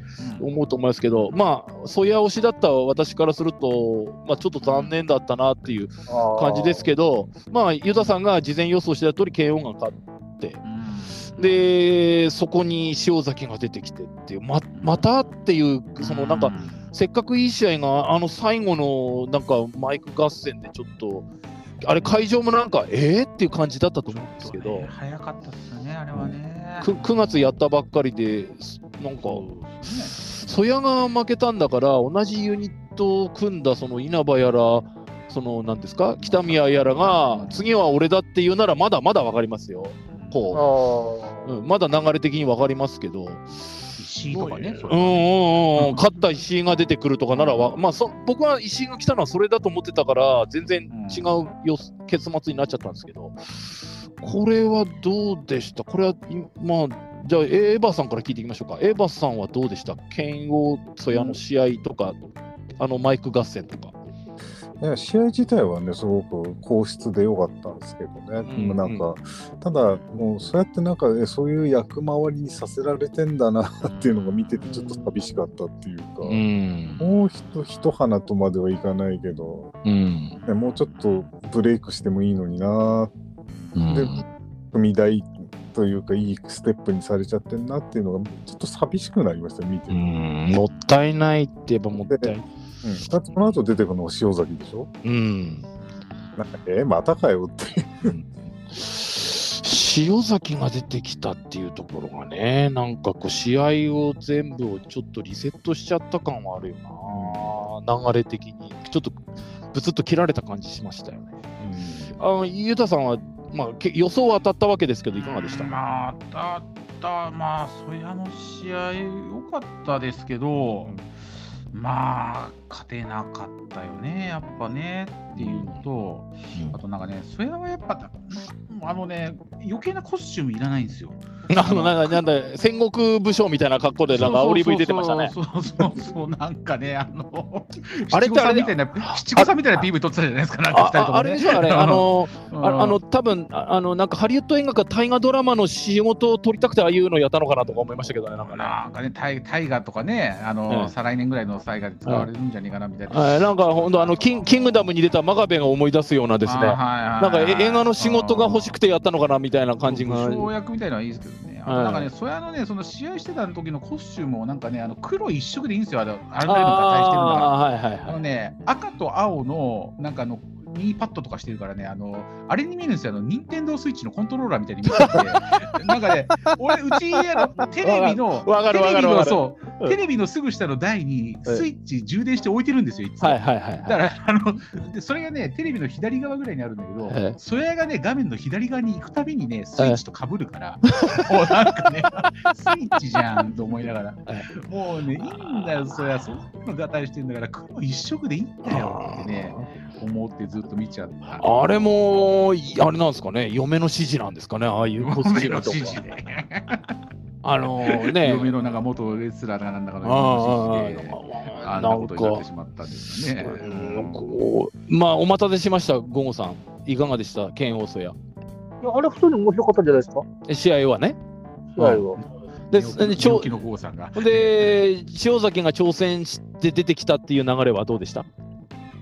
うん。思うと思いますけど、まあ、そや推しだった私からすると、まあ、ちょっと残念だったなっていうあ感じですけど、まあ、ユダさんが事前予想してた通り KO が勝って、うん。でそこに塩崎が出てきてっていう、ままたっていう、そのなんか、せっかくいい試合が、あの最後のなんかマイク合戦でちょっと、あれ、会場もなんか、えー、っていう感じだったと思うんですけどね、早かったですよね、あれはね。く 9, 月やったばっかりで、なんか、そうそやが負けたんだから、同じユニットを組んだその稲葉やら、そのなんですか、北宮やらが、次は俺だって言うなら、まだまだ分かりますよ、こう、ーうん、まだ流れ的に分かりますけど。石井とかね。うんうんうんうん、勝った石井が出てくるとかならわ、まあ、そ僕は石井が来たのはそれだと思ってたから、全然違うよ、結末になっちゃったんですけど、これはどうでした？これは、いまあ、じゃあ、エヴァさんから聞いていきましょうか。エヴァさんはどうでした？剣王そやの試合とか、あのマイク合戦とか。試合自体はねすごく硬質で良かったんですけどね、うんまあなんかただもうそうやってなんかえそういう役回りにさせられてんだなっていうのが見ててちょっと寂しかったっていうか、ん。もう一一花とまではいかないけど、うん。ね、もうちょっとブレイクしてもいいのになで踏み台というかいいステップにされちゃってんなっていうのがちょっと寂しくなりましたよ見てて、ううんん、もったいないって言えばもったいない。だってこの後出てくるのが塩崎でしょ？うん。なんかえまたかよって。塩崎が出てきたっていうところがね、なんかこう試合を全部をちょっとリセットしちゃった感はあるよな、流れ的に。ちょっとブツッと切られた感じしましたよね。あのゆうたさんは、まあ、け予想は当たったわけですけど、いかがでしたまあ、だった、まあ、そやの試合、良かったですけど、まあ、勝てなかったよね、やっぱねっていうのと、あとなんかね、それはやっぱ、あのね、余計なコスチュームいらないんですよ。あのなんかなんだ戦国武将みたいな格好でなんかオリーブ出てましたね。そうそうそうなんかね、あの、あれってあれ七五三みたいな、七五三みたいな PV 撮ってたじゃないですか、なんか二人とも、ね。ああれでしょあれあのうん、ああの多分ああのなんかハリウッド映画か大河ドラマの仕事を撮りたくてああいうのやったのかなとか思いましたけどねなんかね。なんかね、大大河とかね、あの、うん再来年ぐらいの災害で使われるんじゃねえかなみたいな。はい、なんか本当あのキンキングダムに出た真壁が思い出すようなですね。ななんかえ映画の仕事が欲しくてやったのかなみたいな感じが。武将役みたいなのはいいですけどね。あとはいなんかね、そやのね、その試合してた時のコスチュームもなんかね、あの黒一色でいいんですよ、あのあれぐらいの合体してるんだから。あーはいはいあはい。のね、赤と青の、なんかあの、ミニパッドとかしてるからね、あの、あれに見えるんですよ、あの、ニンテンドースイッチのコントローラーみたいに見えてて、なんかね、俺、うち、あのテレビの、テレビの、そう、テレビのすぐ下の台にスイッチ充電して置いてるんですよ、いつも。はいはいはいだから、あの、でそれがね、テレビの左側ぐらいにあるんだけど、ええそれがね、画面の左側に行くたびにね、スイッチと被るから、もうなんかね、スイッチじゃんと思いながら、もうね、いいんだよ、そりゃ、そんなの合体してんだから、黒一色でいいんだよってね、思ってずっと見ちゃった。あれも、いあれなんですかね、嫁の指示なんですかね、ああいうコスチュームとか。あのね、嫁のなんか元レスラーがなんだかのあ指示で、ああんなことになってしまったんですよね。まあ、お待たせしました、ゴゴさん。いかがでした、ケン・オーソヤ。いやあれ、普通に面白かったんじゃないですか？え試合はね。試合は。で、寝起きでちょ寝起きの郷さんが。で塩崎が挑戦して出てきたっていう流れはどうでした？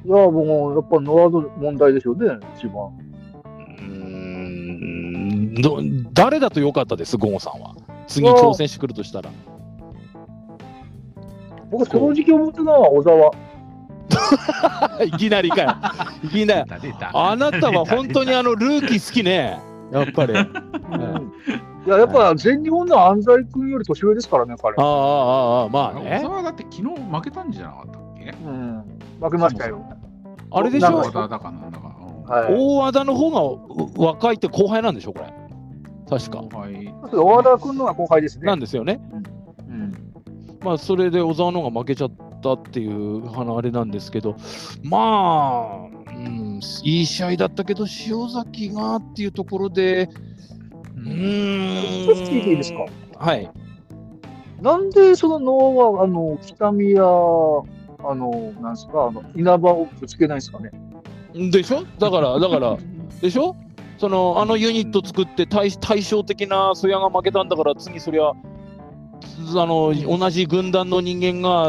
いや、もう、やっぱノアの問題でしょうね、一番。うーんど誰だと良かったです、ゴゴさんは？次挑戦してくるとしたら。僕、正直思ってたのは小沢。いきなりかよ。いきなり。あなたは本当にあのルーキー好きね。やっぱり。あうんいや、やっぱ全日本の安西君より年上ですからね、彼あ。あああまあ小ね。沢だって昨日負けたんじゃなかったっけ？うん。負けましたよ。あれでしょ？なんか小沢だかなんだか。はい。大和田の方がう若いって後輩なんでしょこれ。確か。はい。小和田君のが後輩ですね。なんですよね。うん。まあそれで小沢の方が負けちゃったっていうあれなんですけど、まあ、うん、いい試合だったけど、塩崎がっていうところで、うーん。一つ聞いていいですか？はい。なんでその能は、あの、北宮、あの、なんですか、あの、稲葉をぶつけないんですかね。でしょ？だから、だから、でしょ？そのあのユニット作って対対照的なソヤが負けたんだから次そりゃあの同じ軍団の人間が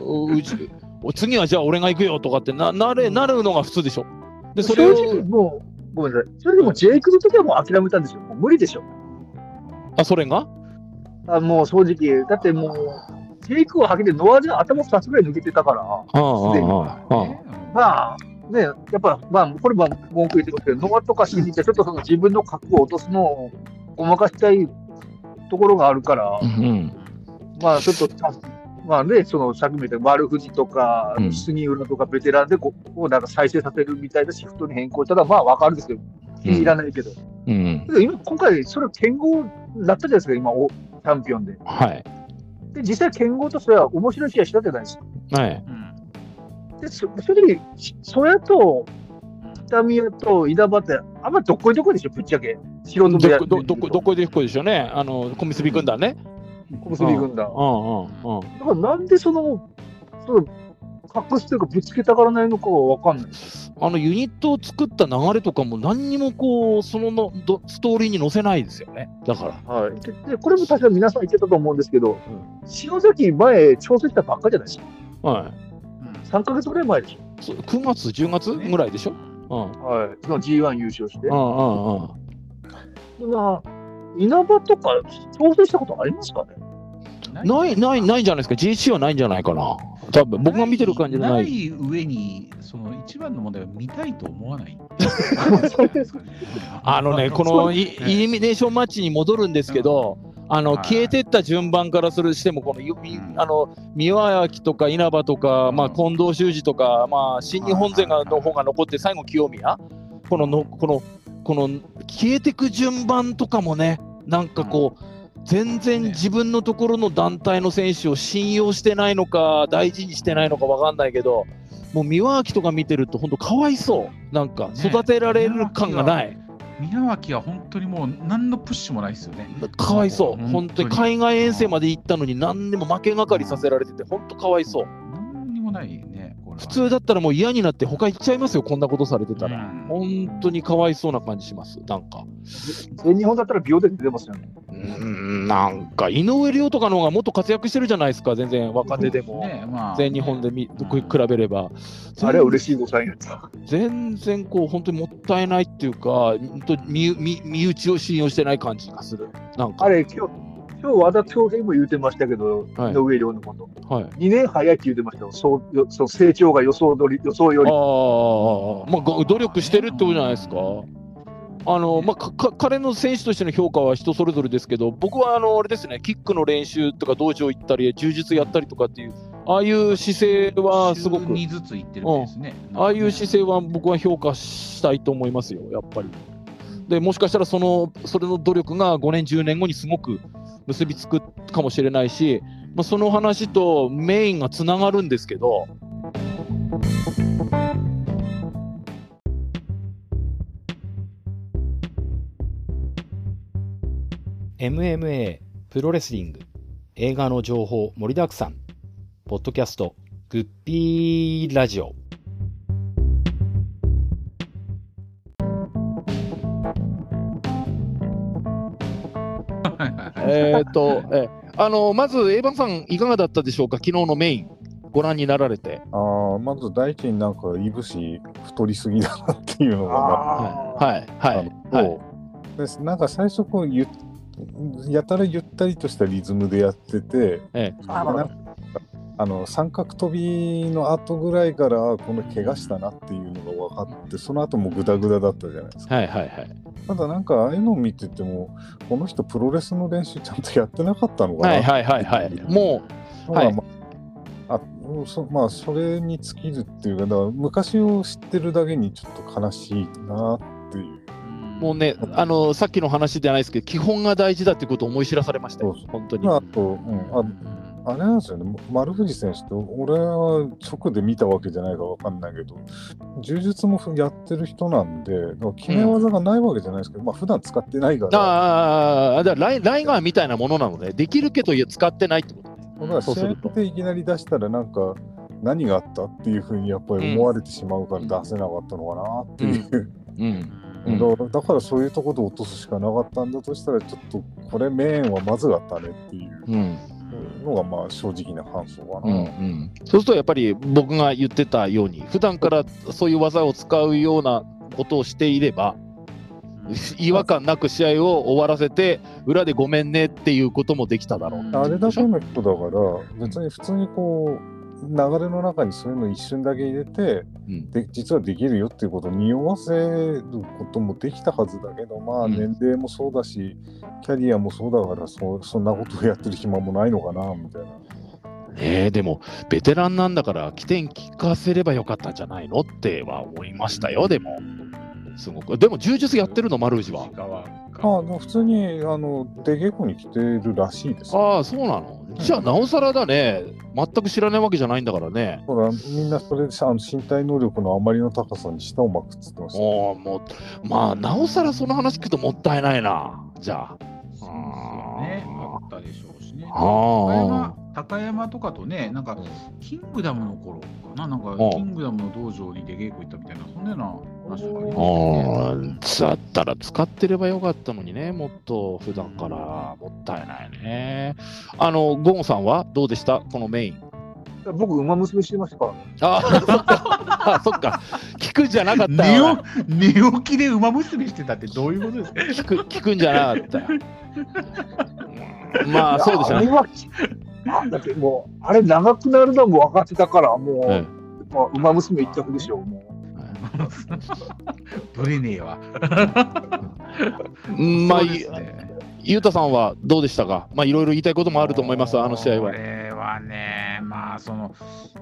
ううち次はじゃあ俺が行くよとかってななれなるのが普通でしょ？でそれ正直、をもう、ごめんなさい。それでもジェイクの時はもう諦めたんですよ。もう無理でしょ。あそれが？あもう正直。だってもう、ジェイクをはけてノアで頭2つぐらい抜けてたから。すでにまあ、ね、やっぱ、まあ、これは文句言ってますけど、ノアとか信じて、ちょっとその自分の覚悟を落とすのをごまかしたいところがあるから、うんまあ、ちょっと、まあね、その、さっきも言った丸藤とかうん、杉浦とかベテランでこう、なんか再生させるみたいなシフトに変更したら、まあ、わかるんですけど、気に入らないけど。うん。けど今、今回、それ剣豪だったじゃないですか、今、おチャンピオンで。はいで、実際、剣豪としては面白い試合したじゃないです。か。はい。うん。で、そ正直、そやと、北宮と稲葉って、あんまどっこいどこいでしょ、ぶっちゃけ。素人でやどこどどこどこでこでしょうね。あの小結軍団ね。小結び軍団。うんうんうん。だからなんでその、その隠すというかぶつけたがらないのかはわかんない。あのユニットを作った流れとかも何にもこうそののどストーリーに載せないですよね。だから。はい。で、でこれも確か皆さん言ってたと思うんですけど、塩崎前調整したばっかじゃないですか。はい。3ヶ月ぐらい前でしそ9月、10月ぐらいでしょ、うん、ょ。はい。その G1 優勝して。うんうんうん。でまあ、稲葉とか調整したことありますかね？ない。ないないんじゃないですか。GC はないんじゃないかな多分僕が見てる感じでない。ない上に、その一番の問題は見たいと思わない。あのねこのイイリミネーションマッチに戻るんですけど、あのはい。消えてった順番からするしてもこのゆみあの三輪明とか稲葉とか、まあ、近藤修二とか、まあ、新日本勢がの方が残って最後清宮。こののこのこの消えてく順番とかもねなんかこう全然自分のところの団体の選手を信用してないのか、大事にしてないのか分かんないけど、もう三輪明とか見てると、本当、かわいそう、なんか、ね。育てられる感がない、宮脇は本当にもう何のプッシュもないですよね。かわいそう、本本当に。当に。海外遠征まで行ったのに、何にも負けがかりさせられてて、本当かわいそう。何にもないね。これは普通だったらもう嫌になって、他行っちゃいますよ、こんなことされてたら。うん本当にかわいそうな感じします、なんか。全日本だったら秒で出てますよね。うーんなんか井上涼とかの方がもっと活躍してるじゃないですか、全然若手でも。ねまあ全日本でみうん比べれば。あれは嬉しい誤算やった。全然こう本当にもったいないっていうか、本当に身身身内を信用してない感じがする。なんか。あれ、今日、今日和田恭平も言ってましたけど、はい井上涼のこと。はい。2年早いって言ってましたよ。そうよそう成長が予想通り予想より。ああ、まあご努力してるってことじゃないですか。あのまあ、かか彼の選手としての評価は人それぞれですけど、僕はあのあれですね、キックの練習とか道場行ったり、柔術やったりとかっていう、ああいう姿勢はすごく週、にずつ行ってるんですね。ああいう姿勢は僕は評価したいと思いますよ、やっぱり。でもしかしたらそのそれの努力が5年、10年後にすごく結びつくかもしれないし、まあ、その話とメインがつながるんですけど、MMA プロレスリング映画の情報盛りだくさん。ポッドキャストグッピーラジオ。えーっと、えあのまず、エヴァンさん、いかがだったでしょうか、昨日のメイン、ご覧になられて。ああ、まず第一になんか、いぶし太りすぎだなっていうのが、はい、はい、あはい。の、です。なんか最初こうゆやたらゆったりとしたリズムでやってて、えあなんかあの三角跳びの後ぐらいからこの怪我したなっていうのが分かってその後もグダグダだったじゃないですか。はい、はい、はい。ただなんかああいうのを見ててもこの人プロレスの練習ちゃんとやってなかったのかなはい、はい、はい、はい。もう、はいまあ、あそまあそれに尽きるっていうかだから昔を知ってるだけにちょっと悲しいなっていう。もうね、あのさっきの話じゃないですけど、基本が大事だっていうことを思い知らされましたよ。そうそ、本当に。まあ、あと、うん、ああれなんですよね、丸藤選手と、俺は直で見たわけじゃないかわかんないけど、柔術もやってる人なんで、決め技がないわけじゃないですけど、まあ普段使ってないから、ああ、だからライライガーみたいなものなので、できるけど使ってないってことね。だから試合そうすると。でいきなり出したら、なんか、何があったっていうふうにやっぱり思われてしまうから出せなかったのかなっていう、うん。うん。だからだからそういうところで落とすしかなかったんだとしたら、ちょっとこれ、メーンはまずかったねっていう。うんのが、まあ正直な感想かうんうな。ん、そうするとやっぱり僕が言ってたように普段からそういう技を使うようなことをしていれば違和感なく試合を終わらせて裏でごめんねっていうこともできただろう。あれだけの人だから、別に普通にこう、流れの中にそういうの一瞬だけ入れて、うん。で実はできるよっていうことを匂わせることもできたはずだけど、まあうん。年齢もそうだし、キャリアもそうだからそ、そんなことをやってる暇もないのかな、みたいな。えー、でもベテランなんだから起点聞かせればよかったんじゃないの？っては思いましたよでも。すごく。でも柔術やってるの丸藤はああ、でも普通にあの出稽古に来てるらしいですよ。ああそうなの？じゃあなおさらだね。全く知らないわけじゃないんだからね。ほら、みんなそれであの身体能力のあまりの高さに舌を巻くっつってましたよ。もうもうまあなおさらその話聞くともったいないな。じゃあ。そうですよね。あったでしょうしね。あ高あ山高山とかとね、なんか、キングダムの頃かな、なんかん、キングダムの道場に出稽古行ったみたいな、そんなような話がありましたね。ああ、だったら使ってればよかったのにね、もっと普段からもったいないね。あの、ゴンさんはどうでした？このメイン。僕、馬娘してましたからね。ああ、そっか。聞くんじゃなかった寝よ。起寝起きで馬娘してたってどういうことですか？聞く聞くんじゃなかったよ。まあ、そうでしょうね。あれはなんだってもう、あれ長くなるのも分かってたから、もう、うんまあ、馬娘一択でしょう。もう ぶれねえわ。うんまあ、ゆうたさんはどうでしたか、まあ、いろいろ言いたいこともあると思います、あの試合はこ。れはね、まあ、その、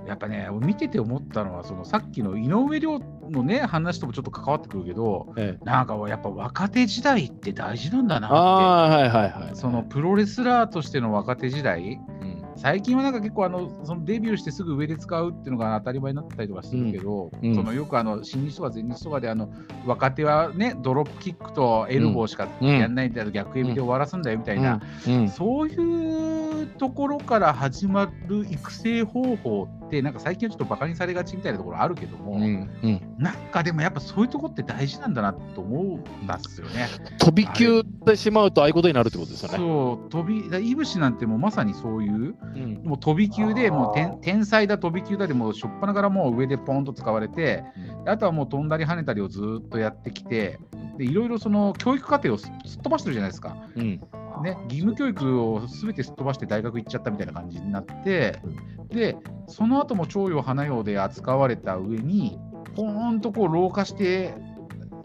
やっぱね、見てて思ったのは、そのさっきの井上涼のね、話ともちょっと関わってくるけど、ええなんかやっぱ若手時代って大事なんだなっああー、はいはいはいて。。そのプロレスラーとしての若手時代、うん最近はなんか結構あのそのデビューしてすぐ上で使うっていうのが当たり前になってたりとかするけど、うん。うん。そのよくあの新日とか前日とかであの若手はねドロップキックとエルボーしかやんないんだけど、逆エビで終わらすんだよみたいな、うん。そういうところから始まる育成方法ってなんか最近はちょっとバカにされがちみたいなところあるけども、うん。うん。なんかでもやっぱそういうとこって大事なんだなと思うんですよね。飛び級ってしまうとああいうことになるってことですよね。そう飛びだいぶしなんてもうまさにそういううん。もう飛び級でもう天天才だ飛び級だでもうしょっぱなからもう上でポンと使われてであとはもう飛んだり跳ねたりをずーっとやってきてでいろいろその教育課程をすすっ飛ばしてるじゃないですか。うん。ね、義務教育をすべてすっ飛ばして大学行っちゃったみたいな感じになって、でその後も徴用花用で扱われた上にポーンとこう老化して、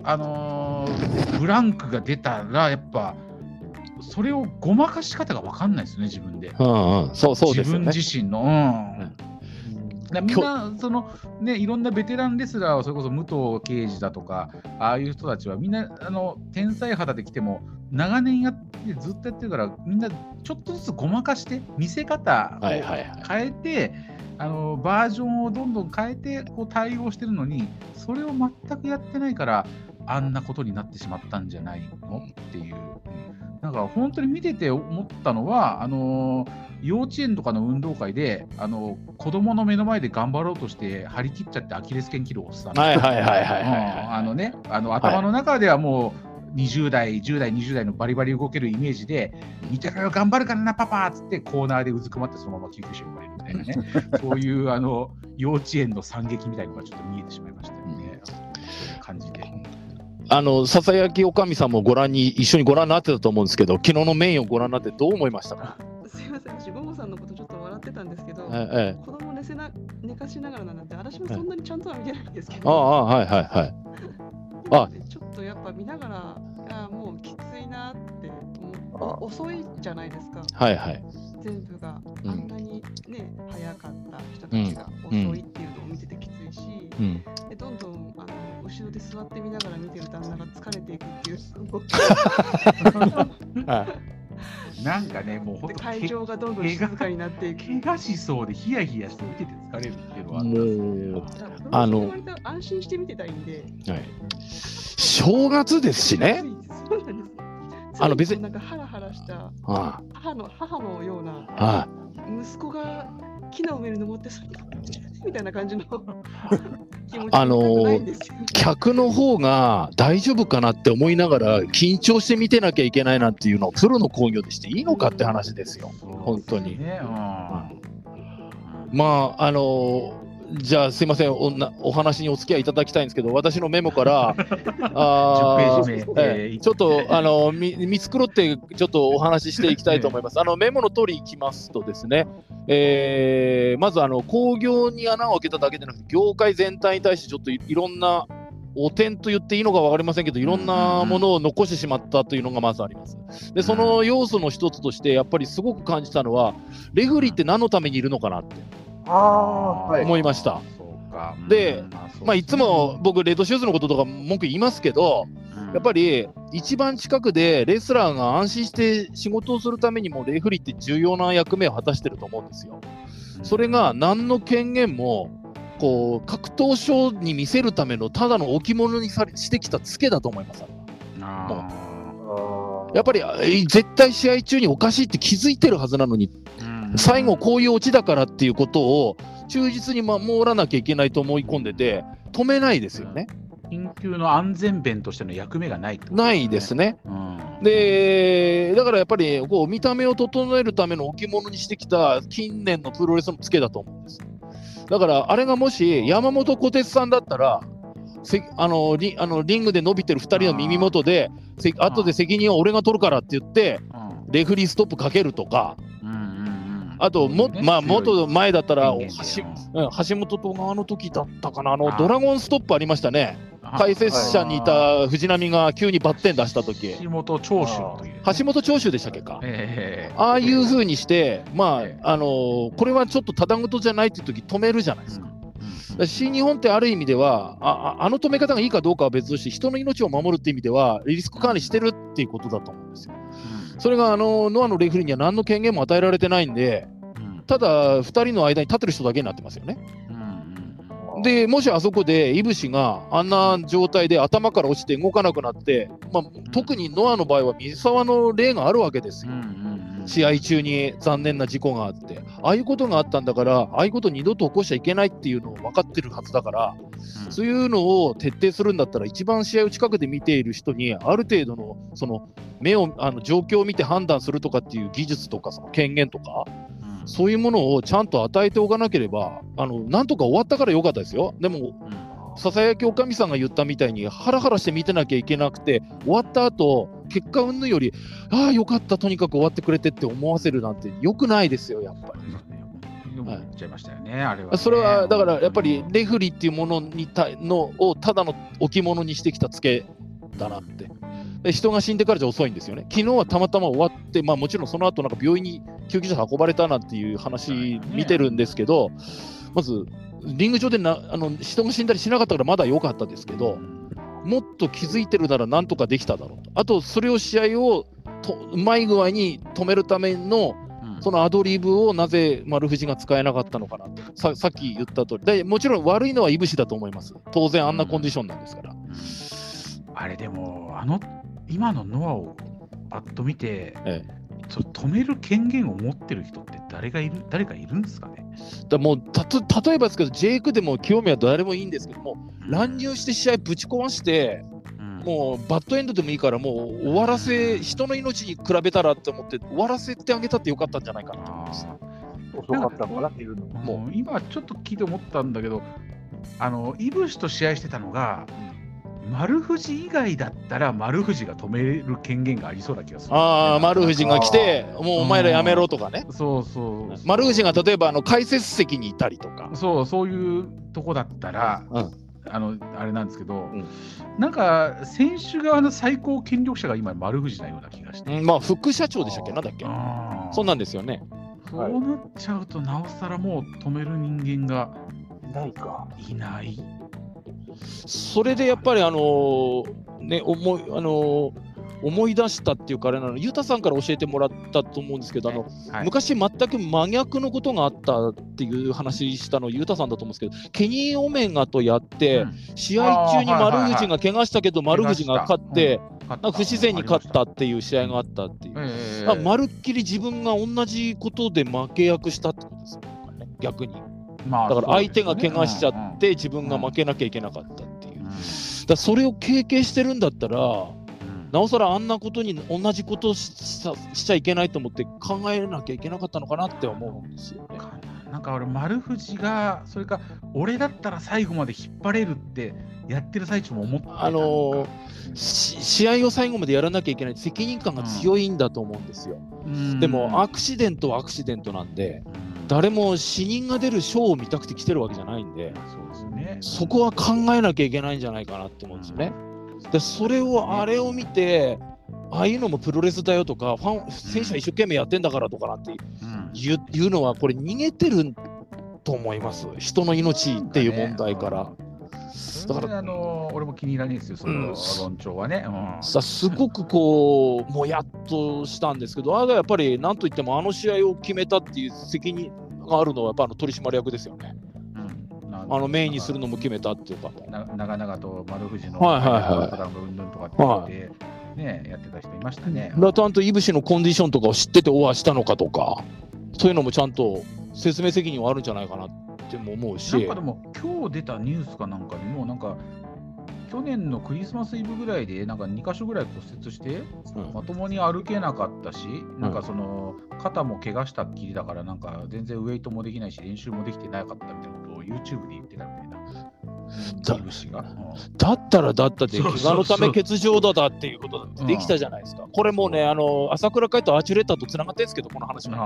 あのーブランクが出たらやっぱそれをごまかし方が分かんないですよね自分で。うんうん、そうそうですよね自分。自身の。うんだからみんなその、ね、いろんなベテランレスラーはそれこそ武藤敬司だとかああいう人たちはみんなあの天才肌で来ても長年やってずっとやってるからみんなちょっとずつごまかして見せ方をはいはいはい変えて、あのバージョンをどんどん変えてこう対応してるのにそれを全くやってないからあんなことになってしまったんじゃないの？っていう。なんか本当に見てて思ったのは、あのー幼稚園とかの運動会で、あの子供の目の前で頑張ろうとして張り切っちゃってアキレス腱切るおっさん。あのね、あの頭の中ではもう20代、10代、20代のバリバリ動けるイメージで、見てろよ、頑張るからな、パパっつってコーナーでうずくまってそのまま救急車に呼ばれるみたいなね、そういうあの幼稚園の惨劇みたいなのがちょっと見えてしまいましたよね、感じで。あのささやきおかみさんもご覧に一緒にご覧になってたと思うんですけど、昨日のメインをご覧になってどう思いましたか？すいません、私、ゴモさんのことちょっと笑ってたんですけど、ええ、子供寝せな寝かしながらなんて、私もそんなにちゃんとは見てないんですけあど、あはいはいはい。あでちょっとやっぱ見ながら、あもうきついなって思うお遅いじゃないですか、はいはい。全部が。うんあんなにね、早かった人たちが遅いっていうのを見ててきついし、うん。でどんどん後ろで座って見ながら見てる旦那が疲れていくっていう。はい。なんかね、もう本で当会場がどんどん静かになっていく。怪我しそうでヒヤヒヤして見てて疲れるっていうのはあったんもうですよあのあの、安心して見てたいんで。はい。正月ですしね。そうなんです。あの別になんかハラハラしたあ母の母のような息子が木の上に登ってそれ。みたいな感じの 気持ちあのー。客の方が大丈夫かなって思いながら緊張して見てなきゃいけないなんていうのをプロの興行でしていいのかって話ですよ。本当に。ね、うん。まああのじゃあすいませんおなお話にお付き合いいただきたいんですけど私のメモから あ10ーページ目、えちょっとあの見見繕ってちょっとお話ししていきたいと思います。あのメモの通りいきますとですね、えーまずあの工業に穴を開けただけでなくて業界全体に対してちょっといいろんな汚点と言っていいのか分かりませんけどいろんなものを残してしまったというのがまずあります。でその要素の一つとしてやっぱりすごく感じたのはレフェリーって何のためにいるのかなって。ああ、はい。思いました。そうか。でうん、まあいつも僕レッドシューズのこととか文句言いますけどやっぱり、り一番近くでレスラーが安心して仕事をするためにもレフェリーって重要な役目を果たしてると思うんですよ。それが何の権限もこう格闘ショーに見せるためのただの置物にされしてきたツケだと思います。やっぱりえ絶対試合中におかしいって気づいてるはずなのに最後こういうオチだからっていうことを忠実に守らなきゃいけないと思い込んでて止めないですよね。緊急の安全弁としての役目がないってことないですね。うんで、だからやっぱりこう見た目を整えるための置物にしてきた近年のプロレスのツケだと思うんです。だからあれがもし山本小鉄さんだったら、せあのリあのリングで伸びてる2人の耳元で、せ後で責任は俺が取るからって言って、レフェリーストップかけるとか、あとも、ねまあ、元前だったら橋,、うん、橋本とあの時だったかな、あのあドラゴンストップありましたね。解説者にいた藤波が急にバッテン出した時。橋本長州橋本長州でしたっけか、ええああいうふうにして、まあええ。あのこれはちょっとただごとじゃないっていう時止めるじゃないですか。新日本ってある意味ではああ、あの止め方がいいかどうかは別として、人の命を守るっていう意味では、リスク管理してるっていうことだと思うんですよ。それがあのノアのレフェリーには何の権限も与えられてないんで、ただ2人の間に立ってる人だけになってますよね。で、もしあそこでいぶしがあんな状態で頭から落ちて動かなくなって、まあ、特にノアの場合は水沢の例があるわけですよ。試合中に残念な事故があって、ああいうことがあったんだから、ああいうこと二度と起こしちゃいけないっていうのを分かってるはずだから、そういうのを徹底するんだったら、一番試合を近くで見ている人に、ある程度のその目をあの状況を見て判断するとかっていう技術とか、その権限とか、そういうものをちゃんと与えておかなければ、あのなんとか終わったからよかったですよ。でもささやきおかみさんが言ったみたいに、ハラハラして見てなきゃいけなくて、終わった後結果云々より、ああ、よかった、とにかく終わってくれてって思わせるなんて、よくないですよ、やっぱり。思っちゃいましたよね、あれはね。それはだからやっぱりレフリーっていうものにたのをただの置物にしてきたツケだなって。で人が死んでからじゃ遅いんですよね。昨日はたまたま終わって、まあ、もちろんその後なんか病院に救急車運ばれたなんていう話見てるんですけど、まずリング上でなあの人が死んだりしなかったからまだ良かったですけど、もっと気づいてるならなんとかできただろう。と。あと、それを試合をとうまい具合に止めるためのそのアドリブをなぜ丸藤が使えなかったのかなと、ささっき言った通り。で、もちろん悪いのはいぶしだと思います、当然、あんなコンディションなんですから。あれでも、あの、今のノアをパッと見て、えそ止める権限を持ってる人って誰がいる誰かいるんですかね？だもうたと例えばですけど、ジェイクでも清宮は誰もいいんですけども、乱入して試合ぶち壊して、もうバッドエンドでもいいから、もう終わらせ、人の命に比べたらって思って、終わらせてあげたってよかったんじゃないかなと思います。遅かったのかなっていうのも。もう今ちょっと聞いて思ったんだけど、あの、イブシと試合してたのが、丸藤以外だったら丸藤が止める権限がありそうな気がする。ああ、丸藤が来て、もうお前らやめろとかね。そうそう。丸藤が例えばあの解説席にいたりとか。そう、そういうとこだったら、うんあの、あれなんですけど、んなんか、選手側の最高権力者が今、丸藤なような気がして。うんまあ、副社長でしたっけ？なんだっけ？そんなんですよね。そうなっちゃうと、なおさらもう止める人間がないか。いない。それでやっぱりあのーね思いあのー思い出したっていうかあれなの、ゆうたさんから教えてもらったと思うんですけど、あのはい。昔全く真逆のことがあったっていう話したの、ゆうたさんだと思うんですけど、ケニー・オメガとやって、うん。試合中に丸藤が怪我したけど、丸藤が勝って、勝なんか不自然に勝ったっていう試合があったっていう。えまるっきり自分が同じことで負け役したってことですよね、逆に。まあだから相手が怪我しちゃって、自分が負けなきゃいけなかったっていう。だそれを経験してるんだったら、なおさらあんなことに同じことをしちゃいけないと思って考えなきゃいけなかったのかなって思うんですよね。うんなんか俺、丸藤が、それか、俺だったら最後まで引っ張れるってやってる最中も思ってあのーし試合を最後までやらなきゃいけない責任感が強いんだと思うんですよ。うん。でもアクシデントはアクシデントなんで、うん誰も死人が出るショーを見たくて来てるわけじゃないんで、そうですね。そこは考えなきゃいけないんじゃないかなって思うんですよね。でそれをあれを見て、ああいうのもプロレスだよとか、ファン選手は一生懸命やってんだからとかなんてうん言う言うのは、これ、逃げてると思います、人の命っていう問題から。だから、あの俺も気に入らないですよ、そのうん論調はね。うんさすごくこう、もやっとしたんですけど、あれはやっぱりなんといっても、あの試合を決めたっていう責任があるのは、やっぱあの取締役ですよね。あのメインにするのも決めたっていうか。な長々と丸藤のはいはいはいトラブル云々とかって言って、ね、やってた人いましたね。だちゃんといぶしのコンディションとかを知っててオファーしたのかとか、そういうのもちゃんと説明責任はあるんじゃないかなっても思うなんしか、でも、今日出たニュースかなんかにも、なんか、去年のクリスマスイブぐらいで、なんか2箇所ぐらい骨折して、うん。まともに歩けなかったし、なんかその、肩も怪我したっきりだから、なんか全然ウェイトもできないし、練習もできてなかったみたいなことを YouTube で言ってたみたいな。だだったらだったで、怪我のため欠場だだっていうことだってできたじゃないですか。これもう。ね、あの朝倉海とアーチュレッターとつながってるんですけど、この話はい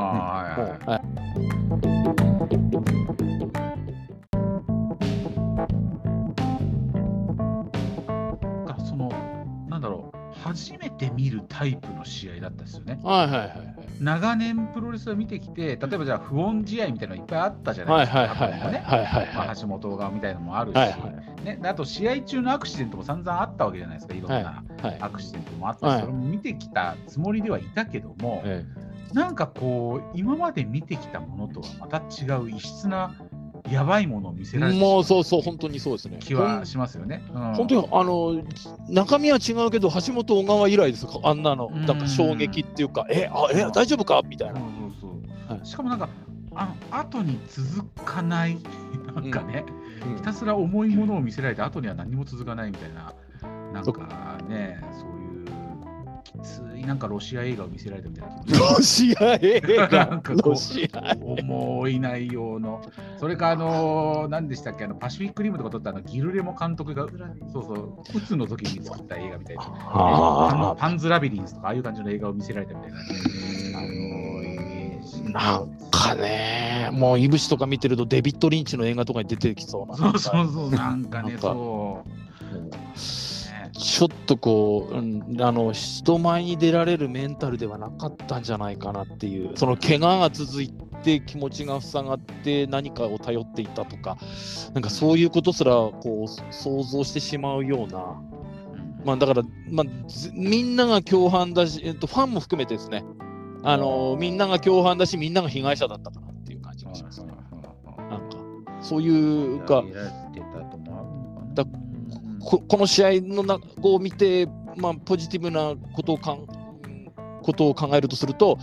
はいはい初めて見るタイプの試合だったですよね。はいはいはい長年プロレスを見てきて、例えばじゃあ不穏試合みたいなのいっぱいあったじゃないはいですか。はいはいはいね。はいはいまあはい。橋本側みたいなのもあるし、はいはい。ね、であと試合中のアクシデントも散々あったわけじゃないですか、いろんなはいアクシデントもあって、はい。それも見てきたつもりではいたけども、え。なんかこう、今まで見てきたものとはまた違う異質なやばいものを見せられてもうそうそう本当にそうですね。気はしますよね。うん。本当にあの中身は違うけど橋本小川以来ですあんなの。うん。なんか衝撃っていうかえあえ大丈夫か？みたいな。そうそうそう。はい。しかもなんか、あの後に続かない、なんかね、ひたすら重いものを見せられて、後には何も続かないみたいな、なんかね、そういうなんかロシア映画を見せられたみたいな気持ち。ロシア映な画んかこうロシア重い内容の、それか、あのー、何でしたっけ、あのパシフィックリムとか撮ったあのギルレモ監督が、そうそう、うつの時に作った映画みたいな、あパンズラビリンスとか、ああいう感じの映画を見せられたみたいな、あのなんかねもういぶしとか見てるとデビッド・リンチの映画とかに出てきそうな。そうそうそう、なんかね、そう。ねちょっとこう、うん、あの人前に出られるメンタルではなかったんじゃないかなっていうその怪我が続いて気持ちが塞がって何かを頼っていたとかなんかそういうことすらこう想像してしまうような、まあ、だから、まあ、ずみんなが共犯だし、えっと、ファンも含めてですね。あのみんなが共犯だしみんなが被害者だったかなっていう感じがしますね。なんかそういうかここの試合のなを見て、まあ、ポジティブなことをかんことを考えるとすると、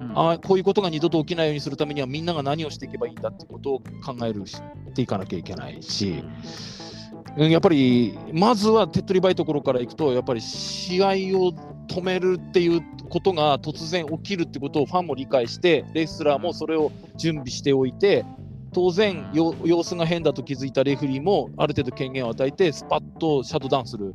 うん。あーこういうことが二度と起きないようにするためにはみんなが何をしていけばいいんだってことを考えるしていかなきゃいけないし、うんやっぱりまずは手っ取り早いところからいくとやっぱり試合を止めるっていうことが突然起きるってことをファンも理解してレスラーもそれを準備しておいて当然よ様子が変だと気づいたレフェリーもある程度権限を与えてスパッとシャットダウンする。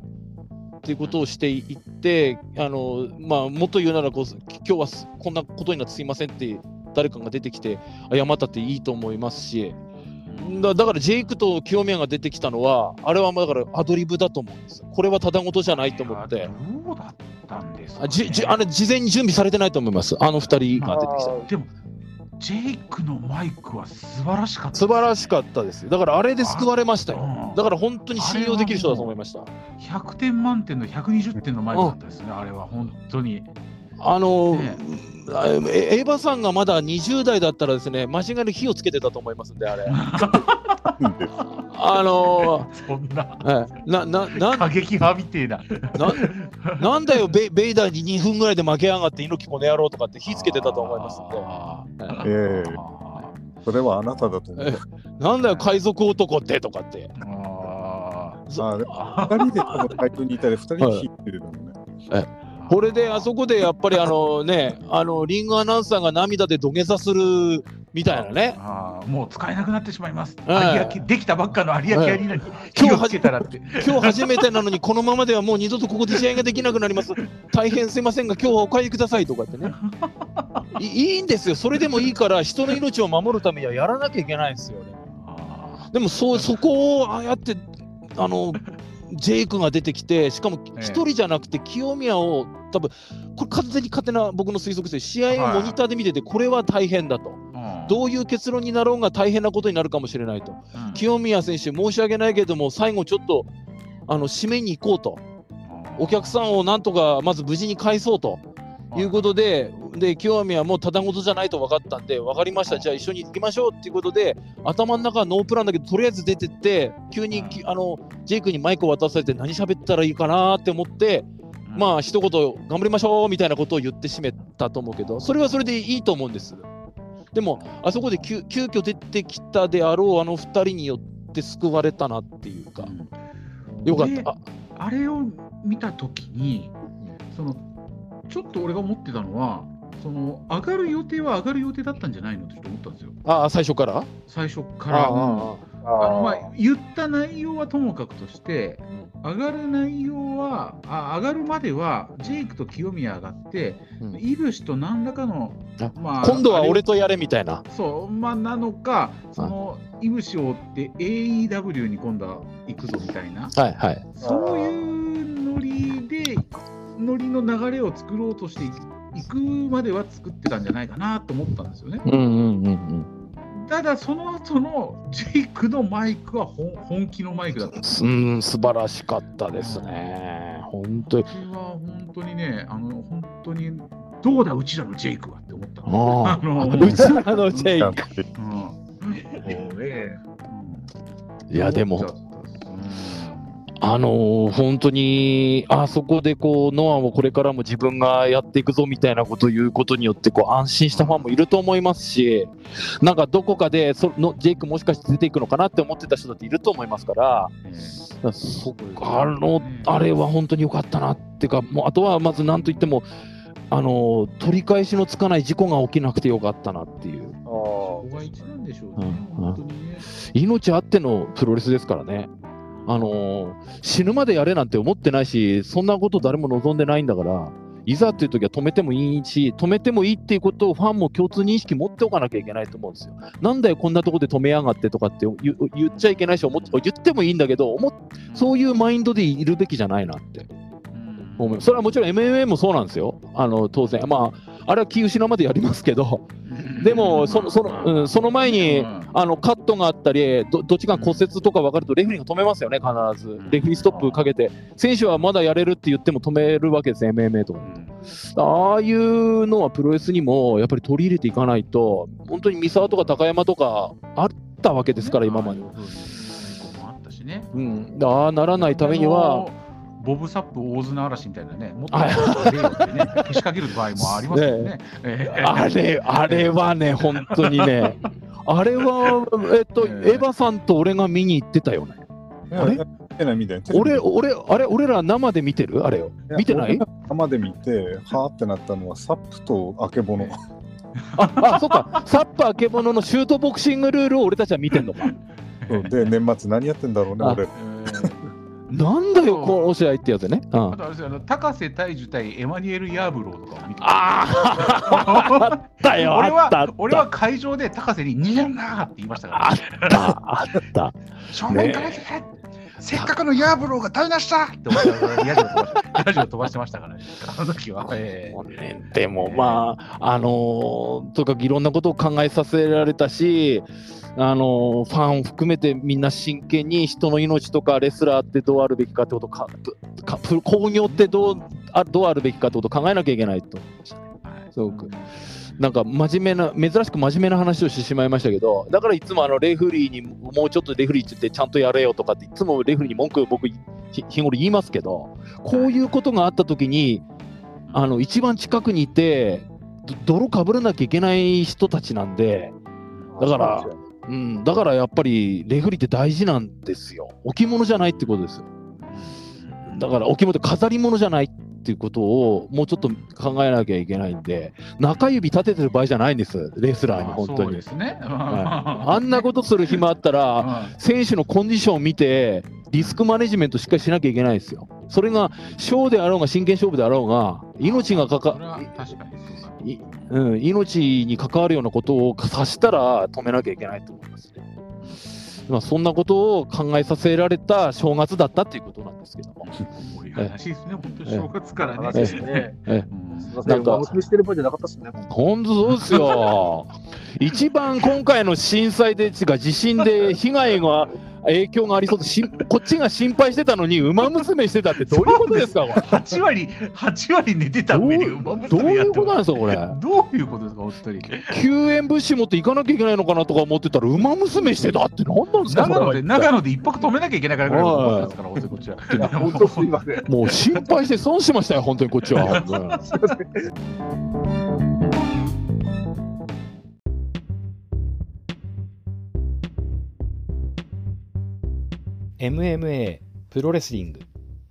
っていうことをしていってあの、まあ、もっと言うならこう今日はすこんなことになってすいませんって誰かが出てきて謝ったっていいと思いますし。だだからジェイクと清宮が出てきたのはあれはだからアドリブだと思うんです。これはただごとじゃないと思って。どうだったんですか、ね、あじじあれ事前に準備されてないと思います。あの2人が出てきた。でも、ジェイクのマイクは素晴らしかった、素晴らしかったですだからあれで救われましたよ。うん。だから本当に信用できる人だと思いました。100点満点の120点のマイクだったですね、あれは本当に。あのねエヴァさんがまだ20代だったらですね間違いなく火をつけてたと思いますんであれ。あのそんな。ええななな過激派みてえな。ななんだよベイベイダーに2分ぐらいで負けやがって猪木この野郎とかって火つけてたと思いますんで。あえええ。あそれはあなただと思う。なんだよ海賊男ってとかって。あそあで二人でこの会場にいたり、二人で弾いてるのもね。これであそこでやっぱりあのね あのリングアナウンサーが涙で土下座するみたいなね。あーもう使えなくなってしまいます。はい有明できたばっかの有明アリーナに今日気をつけたらって。今日初めてなのにこのままではもう二度とここで試合ができなくなります。大変すいませんが今日はお帰りくださいとかってね。いいいんですよ。それでもいいから人の命を守るためにはやらなきゃいけないんですよねあでもそうそこをああやってあのジェイクが出てきてしかもええ。一人じゃなくて清宮を多分これ完全に勝手な僕の推測です試合をモニターで見ててこれは大変だと。ーどういう結論になろうが大変なことになるかもしれないと。うん。清宮選手申し訳ないけれども最後ちょっとあの締めに行こうと。お客さんをなんとかまず無事に返そうとい。うことで、で清宮もただごとじゃないと分かったんで、分かりました、じゃあ一緒に行きましょうっていうことで、頭の中はノープランだけど、とりあえず出てって、急にきあのジェイクにマイクを渡されて、何喋ったらいいかなって思って、まあ一言頑張りましょうみたいなことを言ってしめたと思うけど、それはそれでいいと思うんです。でも、あそこで急急遽出てきたであろうあの2人によって救われたなっていうか、よかった。あ。あれを見たときに、そのちょっと俺が思ってたのは、その上がる予定は上がる予定だったんじゃないのってちょっと思ったんですよ、あ、最初から？最初から。あのまあ、言った内容はともかくとして、上がる内容は、あ上がるまでは、ジェイクと清宮上がって、うんイブシと何らかの、あまあ、今度は俺とやれみたいな。そう、まあ、なのか、そのイブシを追って AEW に今度は行くぞみたいな、はいはい。そういうノリで、ノノリの流れを作ろうとしていくまでは作ってたんじゃないかなと思ったんですよね。うんうんうんうん。ただ、その後のジェイクのマイクは本本気のマイクだったん素晴らしかったですね。本当には本当にね、あの本当にどうだ、うちらのジェイクはって思ったの。あのうちらのジェイク。うんいや、でもあのー本当に、あそこでこう、ノアもこれからも自分がやっていくぞみたいなことを言うことによって、こう、安心したファンもいると思いますし、なんかどこかでその、ジェイクもしかして出ていくのかなって思ってた人だっていると思いますから、そあの、あれは本当に良かったなっていうか、もうあとはまずなんといっても、あのー取り返しのつかない事故が起きなくてよかったなっていう、あここが一なんでしょうね、うん。本当にね。命あってのプロレスですからね。あのー死ぬまでやれなんて思ってないし、そんなこと誰も望んでないんだから、いざっていう時は止めてもいいし、止めてもいいっていうことをファンも共通認識持っておかなきゃいけないと思うんですよ。なんだよ、こんなとこで止めやがってとかって言言っちゃいけないし、思っ言ってもいいんだけど、そういうマインドでいるべきじゃないなって。それはもちろん MMA もそうなんですよ。あの当然。まあ、あれは気失うまでやりますけど、でも、そのそのうん、その前に、あのカットがあったりど、どっちが骨折とか分かると、レフェリーが止めますよね、必ず。レフェリーストップかけて、選手はまだやれるって言っても止めるわけです、MMA とか。ああいうのはプロレスにもやっぱり取り入れていかないと、本当に三沢とか高山とかあったわけですから、今まで。ああったしね。うん、ああならないためには、ボブ・サップ大綱嵐みたいなね、もっとね、けしかける場合もありますよ ね。ええあれ、あれはね、本当にね、あれは、えっと、ええエヴァさんと俺が見に行ってたよね。あれ？俺、俺、あれ、俺ら生で見てる？あれよ。見てない？生で見て、はーってなったのは、サップとあけぼの。あ、あ、そっか。サッパーけぼののシュートボクシングルールを俺たちは見てんのか。で、年末何やってんだろうね、あ俺。えなんだよ、この試合ってやつね。うん。あとあれですよあの高瀬大樹対エマニュエル・ヤーブローとかを見て。あー。あったよ、俺は。俺は会場で高瀬に逃げんなーって言いましたから、あった、あった。正面から行けせっかくのヤーブローが台無しだって思ってヤジを飛ばしてヤジを飛ばしてましたからね、あの時は。ええ。ねでもまあ、あのーとにかくいろんなことを考えさせられたし、あのーファン含めてみんな真剣に人の命とかレスラーってどうあるべきかってことをか興行ってどうあどうあるべきかってことを考えなきゃいけないと思いましたね。すごく。なんか真面目な、珍しく真面目な話をしてしまいましたけど、だからいつもあのレフリーにもうちょっとレフリーって言ってちゃんとやれよとかっていつもレフリーに文句を僕ひ日頃言いますけど、こういうことがあった時に、あの一番近くにいて、ど泥かぶらなきゃいけない人たちなんで、だから、うん、だからやっぱりレフリーって大事なんですよ。置物じゃないってことですよ。だから置物って飾り物じゃないっていうことをもうちょっと考えなきゃいけないんで、中指立ててる場合じゃないんです、レスラーに、本当にそうで。すね。はいあんなことする暇あったら、選手のコンディションを見て、リスクマネジメントしっかりしなきゃいけないですよ。それが、ショーであろうが、真剣勝負であろうが、命がかか、う。ん、命に関わるようなことを察したら止めなきゃいけないと思いますね。まあ、そんなことを考えさせられた正月だったということなんですけども。話ですね、本当に正月からね。話ですね。えうんすいません、馬娘してる場合じゃなかったですね。本当そうですよ。一番今回の震災で、違う地震で被害が、影響がありそうでし、こっちが心配してたのに、馬娘してたってどういうことですか、これ。8割、8割寝てた上に馬どういう娘やってますことなんですか、これ？どういうことですか、本当に。救援物資持って行かなきゃいけないのかなとか思ってたら、馬娘してたって何なんですか、長野で、長野で一泊止めなきゃいけないからぐらい思ってますから、本当にこっちは。本当すいません。もう心配して損しましたよ、本当にこっちは。MMA プロレスリング。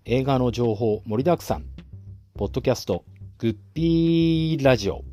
映画の情報盛りだくさん。ポッドキャストグッピーラジオ